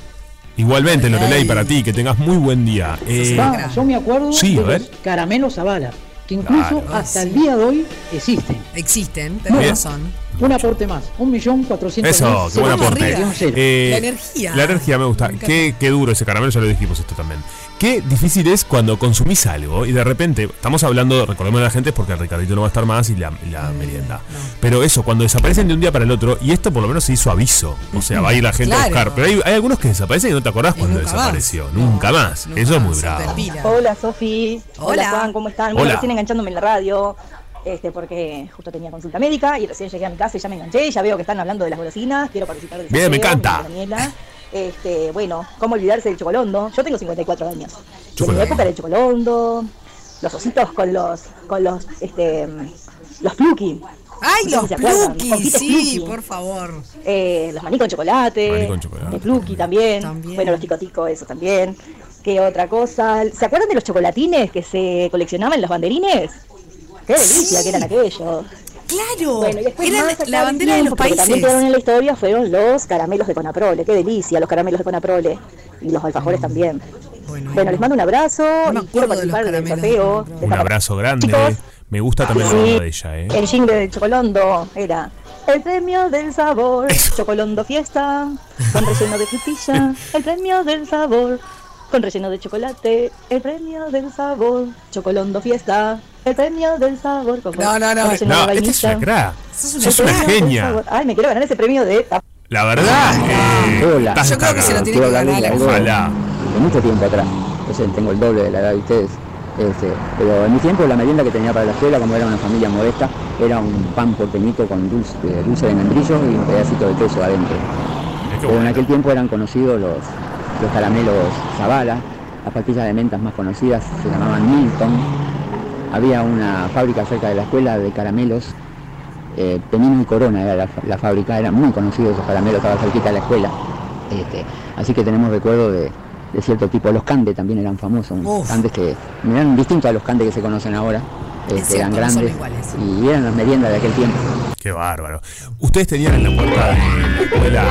Igualmente, Lorelei, para ti, que tengas muy buen día. Eh, Ah, yo me acuerdo Sí, de a ver. los caramelos Zavala, que incluso Claro. hasta el día de hoy existen. Existen, tenés Bien. razón. Un aporte más, un millón cuatrocientos Eso, qué buen aporte. Eh, La energía. La energía me gusta. Me. Qué, qué duro ese caramelo, ya lo dijimos esto también. Qué difícil es cuando consumís algo y de repente, estamos hablando, recordemos a la gente, porque el Ricardito no va a estar más y la, merienda. Pero eso, cuando desaparecen de un día para el otro, y esto por lo menos se hizo aviso. O sea, va a ir la gente a buscar. Pero hay, hay algunos que desaparecen y no te acordás cuando nunca desapareció. Nunca más. Eso es muy bravo. Hola Sofi, hola. Hola. Juan, ¿cómo están? Hola. Bueno, recién enganchándome en la radio, este, porque justo tenía consulta médica y recién llegué a mi casa y ya me enganché, ya veo que están hablando de las golosinas, quiero participar del Bien, me encanta. Daniela. Este, bueno, ¿cómo olvidarse del chocolondo? Yo tengo 54 años. Y en mi época era el chocolondo, los ositos con los, con los, este, los pluki. ¡Ay, No sé los Pluki! Sí, por favor. Eh, los maní con chocolate. Maní con chocolate. El pluki también. Bueno, los ticoticos, eso también. ¿Qué otra cosa? ¿Se acuerdan de los chocolatines que se coleccionaban en los banderines? ¡Qué delicia que eran aquellos! ¡Claro! Bueno, y después Eran más la bandera de los También países. quedaron en la historia fueron los caramelos de Conaprole. ¡Qué delicia! Los caramelos de Conaprole. Y los alfajores también. Bueno, les mando un abrazo y quiero participar del sorteo. Un abrazo grande. Chicos. Me gusta también la Sí. onda de ella, ¿eh? El jingle del Chocolondo era el premio del sabor, Chocolondo fiesta, con relleno de frutilla, el premio del sabor, con relleno de chocolate, el premio del sabor, Chocolondo fiesta, el premio del sabor, con, No, no, no. con No, de esta es una crack. Sos Sos una genia. Ay, me quiero ganar ese premio de La verdad, eh, Hola. Yo creo que se lo tiene que ganar la Ojalá. De mucho tiempo atrás. Entonces tengo el doble de la edad de ustedes. Este, pero en mi tiempo la merienda que tenía para la escuela, como era una familia modesta, era un pan porteñito con dulce, dulce de membrillo y un pedacito de queso adentro. Pero en aquel tiempo eran conocidos los, los caramelos Zavala, las pastillas de mentas más conocidas se llamaban Milton. Había una fábrica cerca de la escuela de caramelos, eh, Penino y Corona era la, la fábrica, eran muy conocidos esos caramelos, estaba cerquita de la escuela. Este, así que tenemos recuerdo de, de cierto tipo. Los candes también eran famosos, Uf. candes que eran distintos a los candes que se conocen ahora, este, eran no grandes y eran las meriendas de aquel tiempo. Qué bárbaro. Ustedes tenían en la puerta de la escuela.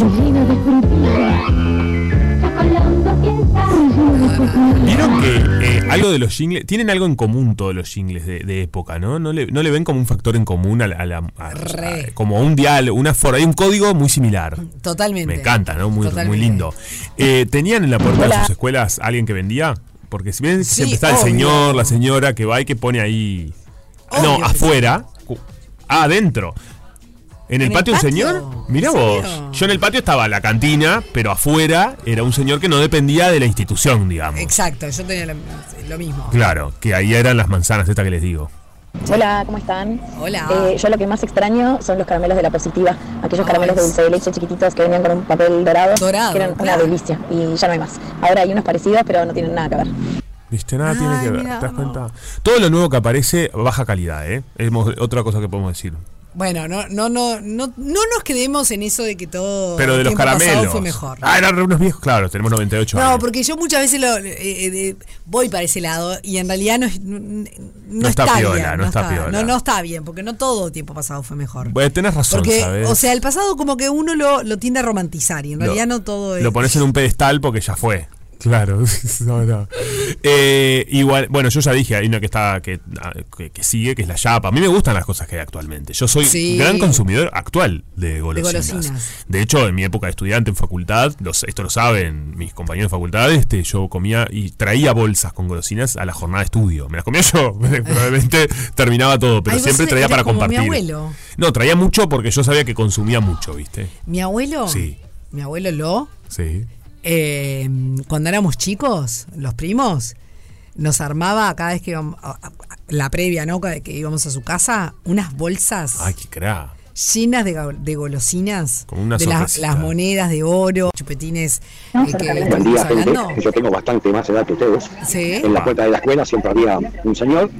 Chocolando fiesta. Relleno de frutilla. Chocolando fiesta. Vieron que eh, algo de los jingles. Tienen algo en común todos los jingles de, de época, ¿no? ¿No le, no le ven como un factor en común a la. a la- a- Re. a- como un diálogo, una forma. Hay un código muy similar. Totalmente. Me encanta, ¿no? Muy, lindo. Eh, ¿Tenían en la puerta de sus escuelas alguien que vendía? Porque si bien Sí, siempre está el señor, la señora que va y que pone ahí. no, Obvio. afuera. Ah, adentro. ¿En el ¿En el patio un señor? Mira ¿En vos. serio? Yo en el patio estaba la cantina, pero afuera era un señor que no dependía de la institución, digamos. Exacto, yo tenía lo, lo mismo. Claro, que ahí eran las manzanas, esta que les digo. Hola, ¿cómo están? Hola. Eh, yo lo que más extraño son los caramelos de la positiva, aquellos caramelos de dulce de leche chiquititos que venían con un papel dorado, Dorado, que eran una delicia y ya no hay más. Ahora hay unos parecidos, pero no tienen nada que ver. ¿Viste? Nada tiene que ver. ¿Te das cuenta? Todo lo nuevo que aparece, baja calidad, ¿eh? Es otra cosa que podemos decir. Bueno, no, no, no, no, no nos quedemos en eso de que todo Pero de el los tiempo pasado caramelos. fue mejor. Ah, eran unos viejos, claro, tenemos 98 No, años. porque yo muchas veces lo, eh, eh, voy para ese lado y en realidad no, no, no está está, piola, bien. no está piola. No, no está bien, porque no todo tiempo pasado fue mejor. Bueno, tenés razón, Porque, ¿sabes? o sea, el pasado como que uno lo, lo tiende a romantizar y en Lo- realidad no todo es... Lo pones en un pedestal porque ya fue. Claro, <laughs> no, no. Eh, igual, bueno, yo ya dije, hay una que está que, ah, que, que sigue, que es la chapa. A mí me gustan las cosas que hay actualmente. Yo soy Sí. gran consumidor actual de golosinas. de golosinas. hecho, en mi época de estudiante en facultad, los, esto lo saben mis compañeros de facultad, este, yo comía y traía bolsas con golosinas a la jornada de estudio. Me las comía yo, <laughs> probablemente terminaba todo, pero Ay, siempre traía para como mi compartir. abuelo. No, traía mucho porque yo sabía que consumía mucho, ¿viste? Mi abuelo, Sí. mi abuelo lo, Sí. Eh, cuando éramos chicos, los primos, nos armaba cada vez que íbamos, la previa, ¿no? Que que íbamos a su casa, unas bolsas Ay, qué cra. llenas de, go- de golosinas, Como una de las, monedas de oro, chupetines eh, que Buen estuvimos día, gente. hablando. Yo tengo bastante más edad que ustedes. Sí. En la puerta de la escuela siempre había un señor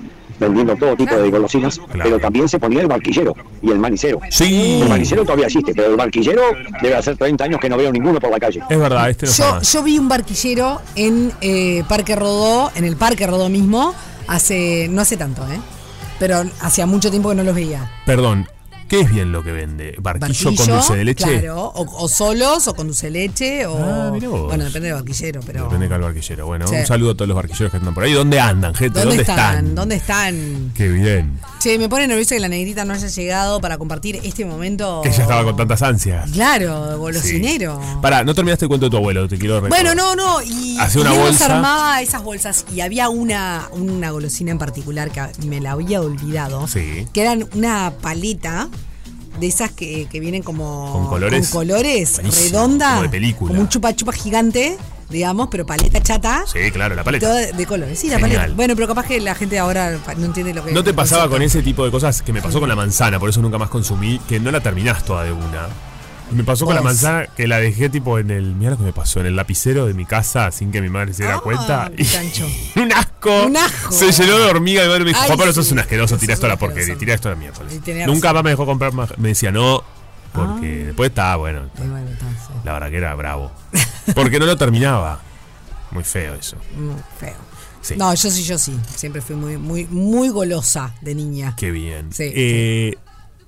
vendiendo todo tipo de golosinas, pero también se ponía el barquillero y el manicero. Sí. El manicero todavía existe, pero el barquillero debe hacer 30 años que no veo ninguno por la calle. Es verdad, este no Yo, más. yo vi un barquillero en eh, Parque Rodó, en el Parque Rodó mismo, hace, no hace tanto, ¿eh? Pero hacía mucho tiempo que no los veía. Perdón, ¿Qué es bien lo que vende? ¿Barquillo, con Barquillo, dulce de leche? Claro, o, o solos, o con dulce de leche, o. Ah, mirá vos. bueno, depende del barquillero, pero. Depende de cada barquillero. Bueno, Sí. un saludo a todos los barquilleros que andan por ahí. ¿Dónde andan, gente? ¿Dónde, ¿Dónde, están? ¿Dónde están? Qué bien. Che, me pone nerviosa que la negrita no haya llegado para compartir este momento. Que ya estaba con tantas ansias. Claro, golosinero. Pará, no terminaste el cuento de tu abuelo, te quiero recordar. Bueno, no, no, y, Hace una bolsa. armaba esas bolsas y había una, una golosina en particular que me la había olvidado, Sí. que eran una paleta de esas que, que vienen como Con colores. con colores, Buenísimo, redonda, como de película. como un chupa chupa gigante, digamos, pero paleta chata. Sí, claro, la paleta. toda de, colores. Sí, la Genial. paleta. Bueno, pero capaz que la gente ahora no entiende lo que ¿No te pasaba con ese tipo de cosas que me pasó con la manzana? Por eso nunca más consumí, que no la terminás toda de una. Me pasó con la manzana que la dejé tipo en el. Mira lo que me pasó, en el lapicero de mi casa sin que mi madre se diera Ah, cuenta. chancho. <laughs> un asco. Un asco. Se llenó de hormiga y mi madre me dijo, Ay, Pablo, sí. sos un asqueroso, Sos esto a la porquería, tirá esto a la. Y tenía Nunca más me dejó comprar más. Me decía, no, porque Ah. después estaba bueno. Y bueno, sí. La verdad que era bravo. <laughs> Porque no lo terminaba. Muy feo eso. Mm, feo. Sí. No, yo sí, yo sí. Siempre fui muy, muy, muy golosa de niña. Qué bien. Sí, Eh,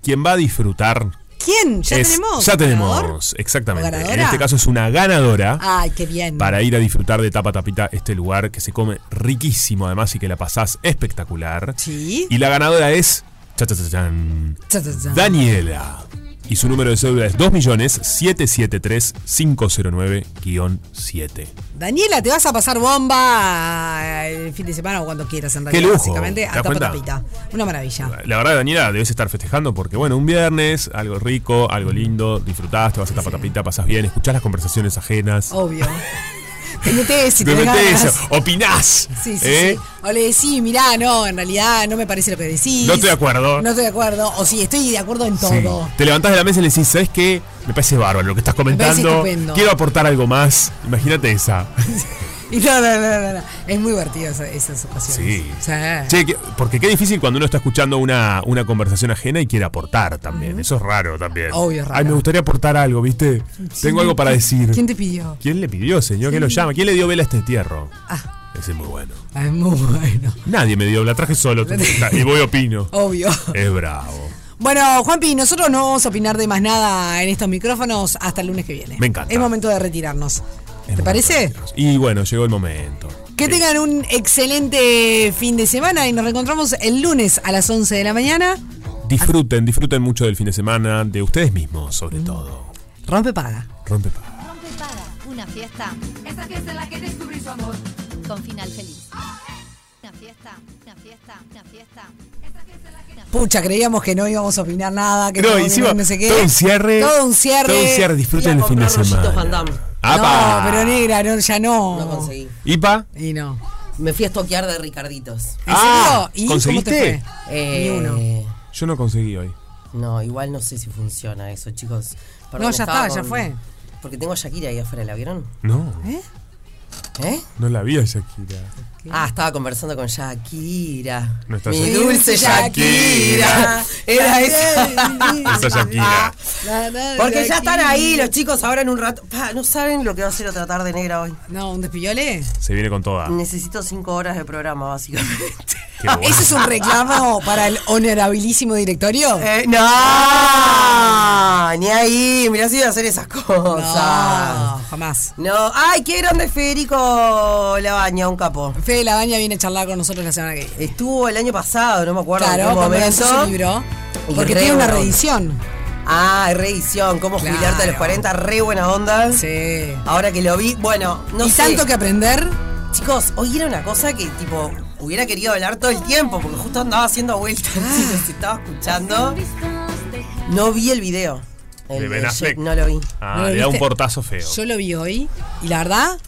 ¿Quién va a disfrutar? ¿Quién? ¿Ya es- tenemos? Ya ganador? tenemos, exactamente. En este caso es una ganadora. Ay, qué bien. Para ir a disfrutar de tapa tapita este lugar que se come riquísimo además y que la pasás espectacular. Sí. Y la ganadora es cha, cha, cha, chan, Cha, cha, cha. Daniela. Y su número de cédula es 2.773.509-7. Daniela, te vas a pasar bomba eh, el fin de semana o cuando quieras, en Qué realidad. lujo, Básicamente, ¿te a tapa tapita. Una maravilla. La verdad, Daniela, debes estar festejando porque, bueno, un viernes, algo rico, algo lindo, disfrutás, te vas a tapa tapita, pasas bien, escuchás las conversaciones ajenas. Obvio. <laughs> Te metés si Te metés, ganas. opinás. Sí, sí, ¿eh? sí. O le decís, mirá, no, en realidad no me parece lo que decís. No estoy de acuerdo. No estoy de acuerdo. O sí, estoy de acuerdo en todo. Te levantás de la mesa y le decís, ¿sabes qué? Me parece bárbaro lo que estás comentando. estupendo. Quiero aportar algo más. Imagínate esa. <laughs> <laughs> Y no, no, no, no. Es muy divertido esa- esas ocasiones. Sí. Che, que- porque qué difícil cuando uno está escuchando una, una conversación ajena y quiere aportar también. Eso es raro también. Obvio, raro. Ay, me gustaría aportar algo, ¿viste? Tengo algo para decir. ¿Quién te pidió? ¿Quién le pidió, señor? ¿Quién lo llama? ¿Quién le dio vela a este entierro? Ah. Ese es muy bueno. Ah, Es muy bueno. Nadie me dio, la traje solo. <laughs> y voy opino. Obvio. Es bravo. Bueno, Juanpi, nosotros no vamos a opinar de más nada en estos micrófonos hasta el lunes que viene. Me encanta. Es momento de retirarnos. ¿Te parece? Y bueno, llegó el momento. Que tengan un excelente fin de semana y nos reencontramos el lunes a las 11 de la mañana. Disfruten, disfruten mucho del fin de semana, de ustedes mismos, sobre todo. Rompe paga. Rompe pa- Rompe para una fiesta. Esa fiesta en la que descubrí su amor. Con final feliz. Una fiesta, una fiesta, una fiesta. Pucha, creíamos que no íbamos a opinar nada, que No, no, encima, no sé qué. todo un cierre. Todo un cierre. Todo un cierre, disfruten el fin de semana. ¡Apa! No, pero negra, no, ya no. No conseguí. ¿Ipa? Y no. Me fui a estoquear de Ricarditos. ¿En Ah, ¿conseguiste? cómo te fue? Eh, Ni uno. Yo no conseguí hoy. No, igual no sé si funciona eso, chicos. No, ya está, ya fue. Porque tengo a Shakira ahí afuera, ¿la vieron? No. ¿Eh? ¿Eh? No la vi a Shakira. Ah, estaba conversando con Shakira. No Mi Shakira. dulce Shakira. Era esa. Esa Shakira. Porque ya están ahí los chicos ahora en un rato. Pa, no saben lo que va a ser otra tarde negra hoy. No, un despillole. Se viene con toda. Necesito cinco horas de programa, básicamente. <laughs> Qué bueno. ¿Ese es un reclamo para el honorabilísimo directorio? Eh, no, ni ahí. Mirá si iba a hacer esas cosas. No, jamás. No, ay, qué grande Federico Labaña, un capo. Fede Labaña viene a charlar con nosotros la semana que viene. Estuvo el año pasado, no me acuerdo en Claro, qué momento. lanzó su libro. Porque tiene una bueno. reedición. Ah, reedición, cómo Claro. jubilarte a los 40, re buena onda. Sí. Ahora que lo vi, bueno, no y sé. tanto que aprender. Chicos, hoy era una cosa que tipo hubiera querido hablar todo el tiempo, porque justo andaba haciendo vueltas y los estaba escuchando. No vi el video. El De Ben Affleck. No lo vi. Ah, ¿No lo le da un portazo feo. Yo lo vi hoy y la verdad,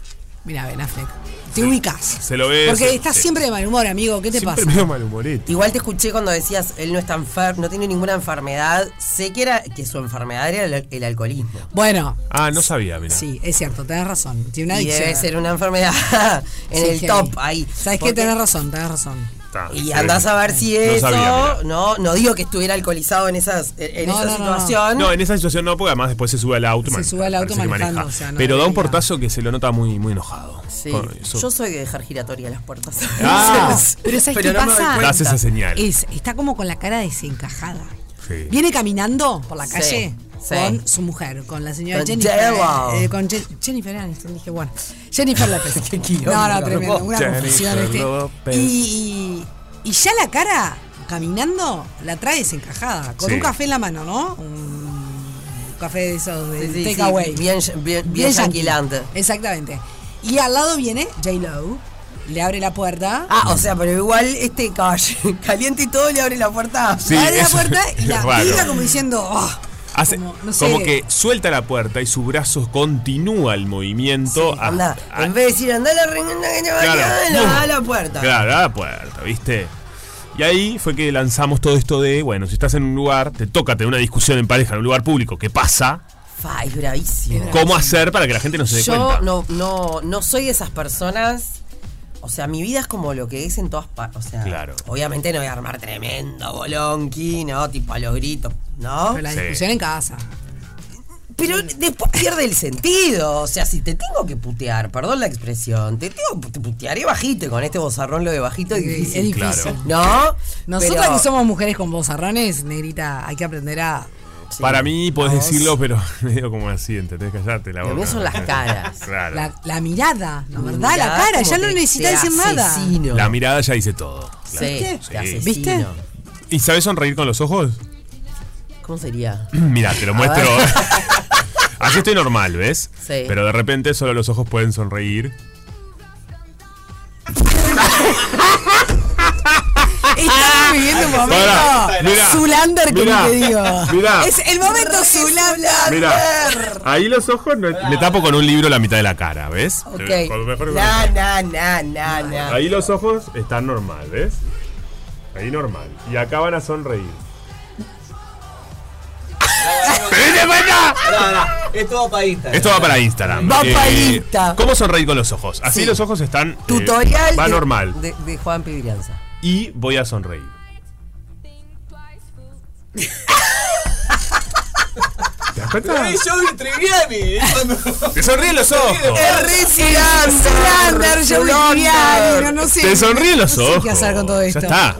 mira, Ben Affleck, te ubicas. Se lo ve. Porque estás siempre de mal humor, amigo. ¿Qué te siempre pasa? medio malhumorito. Igual te escuché cuando decías, él no está enfermo, no tiene ninguna enfermedad. Sé que era que su enfermedad era el, el alcoholismo. Bueno, Ah, no sabía, mira. sí, es cierto, tenés razón. Tiene una Y adicción. debe ser una enfermedad <laughs> en Sí, el heavy. top ahí. ¿Sabes qué? Porque- Tenés razón, tenés razón. Está, Y sí. andás a ver si No eso. sabía, no, no digo que estuviera alcoholizado en esas en No, esa no, no, no. situación. No, en esa situación no, porque además después se sube al auto. Se man- sube al auto manejando, maneja. o sea, no Pero da un portazo que se lo nota muy, muy enojado. Sí. Yo soy de dejar giratoria las puertas. Ah. <laughs> <laughs> Pero ¿sabes Pero qué pasa? Das esa señal. Es, está como con la cara desencajada. Sí. Viene caminando por la calle sí. Con su mujer, con la señora Con Jennifer. J-Lo. eh, con Je- Jennifer Aniston, dije, bueno. Jennifer López. <laughs> Qué no, no, tremendo. Una confusión este. Y, y, y ya la cara, caminando, la trae desencajada. Con Sí. un café en la mano, ¿no? Un café de esos de Sí, sí, sí, takeaway. bien- bien- bien yanquilante. Exactamente. Y al lado viene J-Lo. Le abre la puerta. Ah, o sea, pero igual este caballo <laughs> caliente y todo le abre la puerta. Sí, le abre la puerta y la tira como diciendo. "Oh". Hace- Como, como, no sé. que suelta la puerta y su brazo continúa el movimiento. a- Anda, a- en vez de decir anda la reunión que te Claro. vaya, a la puerta. Claro, a la puerta, ¿viste? Y ahí fue que lanzamos todo esto de, bueno, si estás en un lugar, te toca tener una discusión en pareja en un lugar público, ¿qué pasa? Fa, es bravísimo. ¿Cómo hacer para que la gente no se dé Yo cuenta? no, no, no soy de esas personas. O sea, mi vida es como lo que es en todas partes. O sea, Claro. obviamente no voy a armar tremendo bolonqui, ¿no? Tipo a los gritos, ¿no? Pero la discusión en casa. Pero después pierde el sentido. O sea, si te tengo que putear, perdón la expresión, te tengo te putearé bajito y con este bozarrón lo de bajito es difícil. es difícil. ¿No? Nosotras Pero- que somos mujeres con vozarrones, negrita, hay que aprender a. Para mí podés Vos. decirlo, pero <laughs> medio como así, ¿entendés? Callate la Lo boca. mío son las caras. Claro. La, la mirada, la verdad, la cara, ya no necesitas decir nada. asesino. La mirada ya dice todo. Sí, Claro. asesino. ¿Viste? ¿Y sabes sonreír con los ojos? ¿Cómo sería? <clears throat> Mira, te lo A muestro. <laughs> Así estoy normal, ¿ves? Sí. Pero de repente solo los ojos pueden sonreír. <laughs> <laughs> Estamos viviendo un momento. Mirá, Zulander, como mirá, te digo. mirá. Es el momento Zulander. Mira, ahí los ojos no- me tapo con un libro la mitad de la cara, ¿ves? Ok. Cuando me pongo- Na, na, na, na, na. Ahí los ojos están normal, ¿ves? Ahí normal. Y acá van a sonreír. ¡Vete para! No, no, esto va para Instagram. Esto va para Instagram. Va para Insta. ¿Cómo sonreír con los ojos? Así Sí. los ojos están. eh, Tutorial va de, normal. De, de Juan Pibrianza. Y voy a sonreír. ¿Te das cuenta? Yo vi Triviani. Te sonríen los ojos. Es re Zulander, yo Viviani, no, no sé. Te sonríen los no sé ojos. qué hacer con todo esto. Ya está.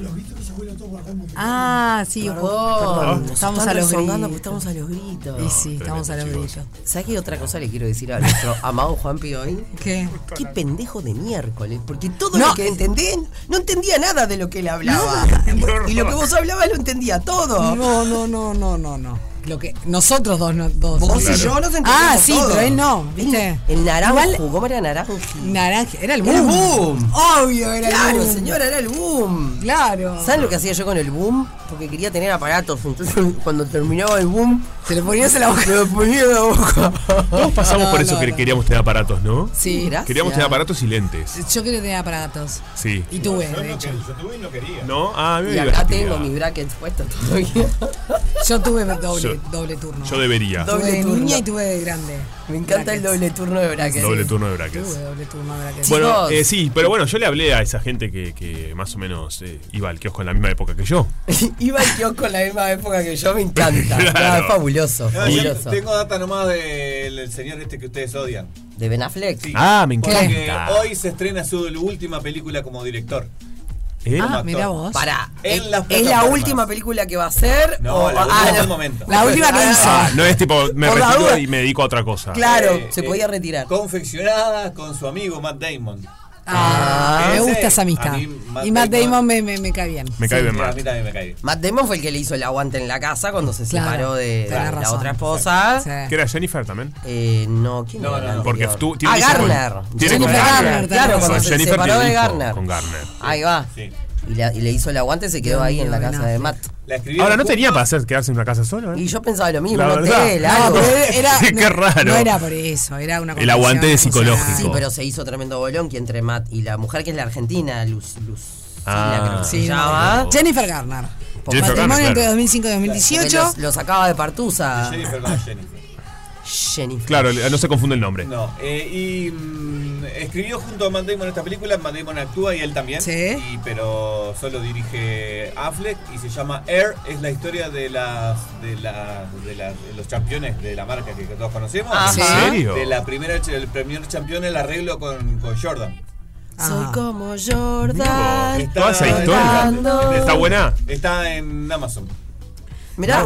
Ah, sí, Perdón, estamos a los gritos. estamos a los gritos. Y sí, estamos a los gritos. ¿Sabes qué otra cosa le quiero decir a nuestro <laughs> amado Juanpi hoy? ¿Qué? Qué pendejo de miércoles, porque todo No. lo que entendí, no entendía nada de lo que él hablaba. Y lo que vos hablabas lo entendía todo. No, no, no, no, no, no. Lo que nosotros dos, no, dos. Vos Claro. y yo nos entendemos Ah, sí, todo. pero él no, ¿viste? El naranjo, Igual- ¿cómo era naranjo? Naranja, era el El boom. boom. Obvio, era Claro, el boom. señora, era el boom. Claro. ¿Saben lo que hacía yo con el boom? Porque quería tener aparatos. Entonces, <laughs> cuando terminaba el boom, Te lo ponías en la boca. <laughs> me lo ponía en la boca. Todos pasamos No, por eso no, que no. queríamos tener aparatos, ¿no? Sí, Gracias. Queríamos tener aparatos y lentes. Yo quería tener aparatos. Sí. Y tuve, de hecho. Yo tuve y no quería. ¿No? Ah, a mí me Y acá divertía. tengo mis brackets puestos todavía. <laughs> Yo tuve doble, Yo- doble turno. Yo debería. Doble tuve de turno. niña y tuve de grande. Me encanta el doble turno de brackets. Doble turno de brackets. Tuve doble turno de brackets. Bueno, eh, sí, pero bueno, yo le hablé a esa gente que, que más o menos eh, iba al kiosco en la misma época que yo. Iba al kiosco en la misma época que yo, me encanta. <laughs> Claro. Ah, es fabuloso, No, yo fabuloso. tengo data nomás del el señor este que ustedes odian. De Ben Affleck. Sí. Ah, me Porque encanta. hoy se estrena su última película como director. ¿Eh? Ah, mira vos. Pará, En ¿es, las ¿es la última película que va a hacer? No, o- la ah, no. momento. La última que hizo. Ah, no es tipo, me Por retiro y me dedico a otra cosa. Claro, Eh, se eh, podía retirar. Confeccionada con su amigo Matt Damon. Ah, me gusta esa amistad. a mí, Matt y Matt Damon- Damon me, me, me cae bien. Me cae bien Sí, a mí también me cae bien. Matt Damon fue el que le hizo el aguante en la casa cuando se Claro, separó de, la razón. otra esposa. Sí. ¿Que era Jennifer también? Eh, no, ¿quién No, era no. Porque tú- tiene ah, con- Garner. tiene Jennifer con Garner, claro, cuando se separó de Garner. con Garner. Ahí va. Sí. Y, la- y le hizo el aguante, se quedó ahí en la casa de. Matt. Ahora, ¿no tenía para hacer quedarse en una casa solo? eh? Y yo pensaba lo mismo, La un hotel, No, algo. pero <laughs> era. <laughs> Qué no, raro. No era por eso, era una El aguante condición psicológico. Sí, pero se hizo tremendo bolón que entre Matt y la mujer que es la argentina, Luz, Luz Ah. creo que se Sí, no, llama. Jennifer Garner. Jennifer Matrimonio Garner, entre claro. 2005 y Porque 2018. los, los sacaba de Partusa. Jennifer con Jennifer. Jennifer. Claro, no se confunde el nombre. No, eh, y mm, escribió junto a Matt Damon esta película. Matt Damon actúa y él también. Sí. Y, pero solo dirige Affleck y se llama Air. Es la historia de las de, la, de, la- de los campeones de la marca que, que todos conocemos. Ajá. ¿En serio? De la primera, el primer campeón, el arreglo con, con Jordan. Soy Ah. como Jordan. Toda esa historia. ¿Está buena? Está en Amazon. Mirá,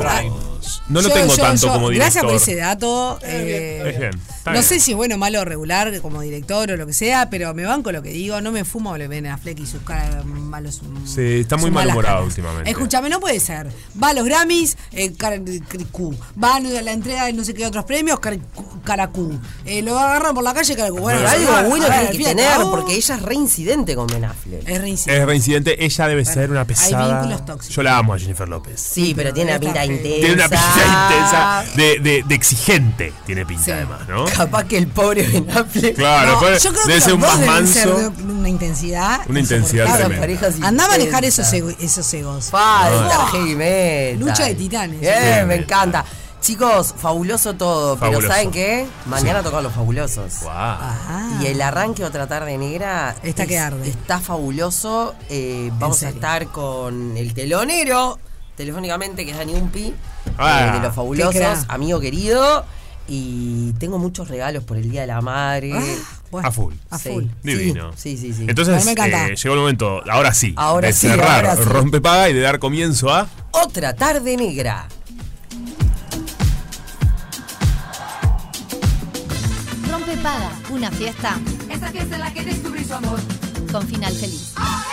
No lo Yo- tengo yo- tanto yo- como director. Gracias por ese dato. eh, Es bien, no sé si es bueno o malo o regular como director o lo que sea, pero me banco lo que digo. No me fumo le Ben Affleck y sus caras malos. Sí, está muy malhumorado últimamente. Escúchame, no puede ser. Va a los Grammys, eh, cara- Q. Va a la entrega de no sé qué otros premios, cara- Caracú. Eh, lo agarran por la calle, Caracú. Bueno, algo bueno tiene que tener, ¿no? porque ella es reincidente con Ben Affleck. Es reincidente. Es reincidente, ella debe ser una pesada. vínculos tóxicos. Yo la amo a Jennifer López. Sí, pero tiene una pinta intensa. Tiene una pinta intensa de, de- de exigente, tiene pinta además, ¿no? <laughs> Capaz que el pobre Ben Affleck. Claro, No, yo creo debe que ser un más ser manso. de una intensidad. Una intensidad tremenda. Andá a manejar esos, ego- esos egos. Falta Oh, heavy metal. Lucha de titanes. Bien, Bien, me encanta. Chicos, fabuloso todo, Fabuloso. pero ¿saben qué? Mañana Sí. tocan los fabulosos. Wow. Y el arranque otra tarde negra Está que arde. está fabuloso. Eh, vamos a estar con el telonero, telefónicamente, que es Dani Umpi, Ah, eh, de los fabulosos, amigo querido. Y tengo muchos regalos por el Día de la Madre. A full. A Sí, full. Divino. Sí, sí, sí. Entonces, me encanta. eh, llegó el momento, ahora sí, Ahora de sí, cerrar ahora sí. Rompe Paga y de dar comienzo a. Otra tarde negra. Rompe Paga, una fiesta Esa fiesta en la que descubrí su amor. con final feliz. ¡Ah,